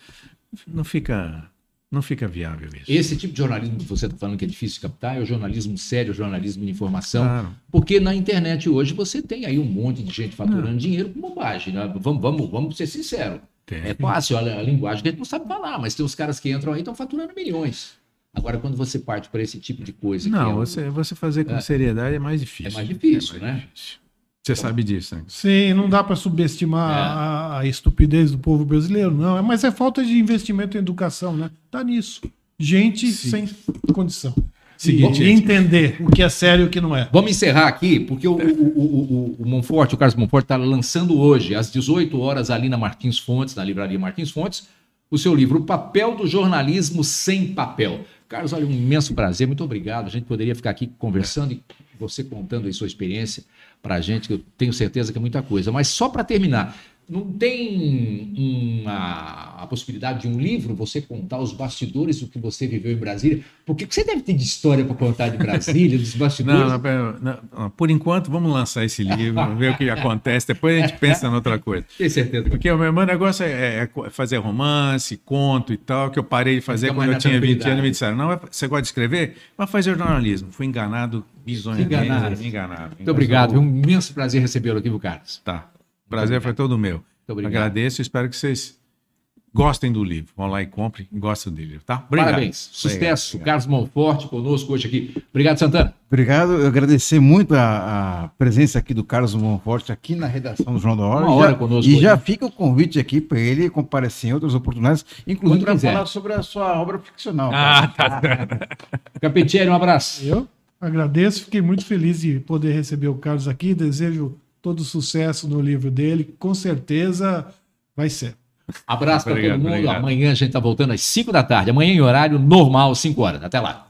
não fica, não fica viável isso. Esse tipo de jornalismo que você está falando que é difícil de captar é o jornalismo sério, o jornalismo de informação. Claro. Porque na internet hoje você tem aí um monte de gente faturando dinheiro com bobagem. Né? Vamos, vamos, vamos ser sinceros. Tem. É fácil, a, a linguagem que a gente não sabe falar, mas tem uns caras que entram aí e estão faturando milhões. Agora, quando você parte para esse tipo de coisa. que Não, é o- você, você fazer com É. seriedade é mais difícil. É mais difícil, né? difícil. Você sabe disso, né? Sim, não dá para subestimar É. a, a estupidez do povo brasileiro, não. É- Mas é falta de investimento em educação, né? Tá nisso. Gente sem condição. Seguinte, entender o que é sério e o que não é. Vamos encerrar aqui, porque o, o, o, o, o Monforte, o Carlos Monforte, está lançando hoje, às 18 horas, ali na Martins Fontes, na livraria Martins Fontes, o seu livro O Papel do Jornalismo Sem Papel. Carlos, olha, um imenso prazer, muito obrigado. A gente poderia ficar aqui conversando e você contando aí sua experiência para a gente, que eu tenho certeza que é muita coisa. Mas só para terminar, não tem uma, a possibilidade de um livro você contar os bastidores do que você viveu em Brasília? Porque você deve ter de história para contar de Brasília, dos bastidores. Não, não, não, por enquanto, vamos lançar esse livro, ver o que acontece, depois a gente pensa em outra coisa. Tenho certeza. que- Porque o meu negócio é, é fazer romance, conto e tal, que eu parei de fazer Fica quando eu tinha 20 tranquilidade. anos. Me disseram, não, vai- você gosta de escrever? Vai fazer jornalismo. Fui enganado bizonhamente. Enganado. enganado. Muito obrigado. É um imenso prazer recebê-lo aqui, Carlos? Tá. Prazer foi todo meu. obrigado. Agradeço e espero que vocês gostem do livro. Vão lá e comprem e gostem do livro, tá? Obrigado. Parabéns. Sucesso. Obrigado. Carlos Monforte conosco hoje aqui. Obrigado, Santana. Obrigado, eu agradecer muito a, a presença aqui do Carlos Monforte aqui na redação do João da Hora. Uma hora já- conosco E hoje. já fica o convite aqui para ele comparecer em outras oportunidades, inclusive para falar sobre a sua obra ficcional. Ah, tá. Capetieri, um abraço. Eu agradeço, fiquei muito feliz de poder receber o Carlos aqui. Desejo todo sucesso no livro dele. Com certeza vai ser. Abraço para todo mundo. obrigado. Amanhã a gente está voltando às 5 da tarde. Amanhã em horário normal, 5 horas. Até lá.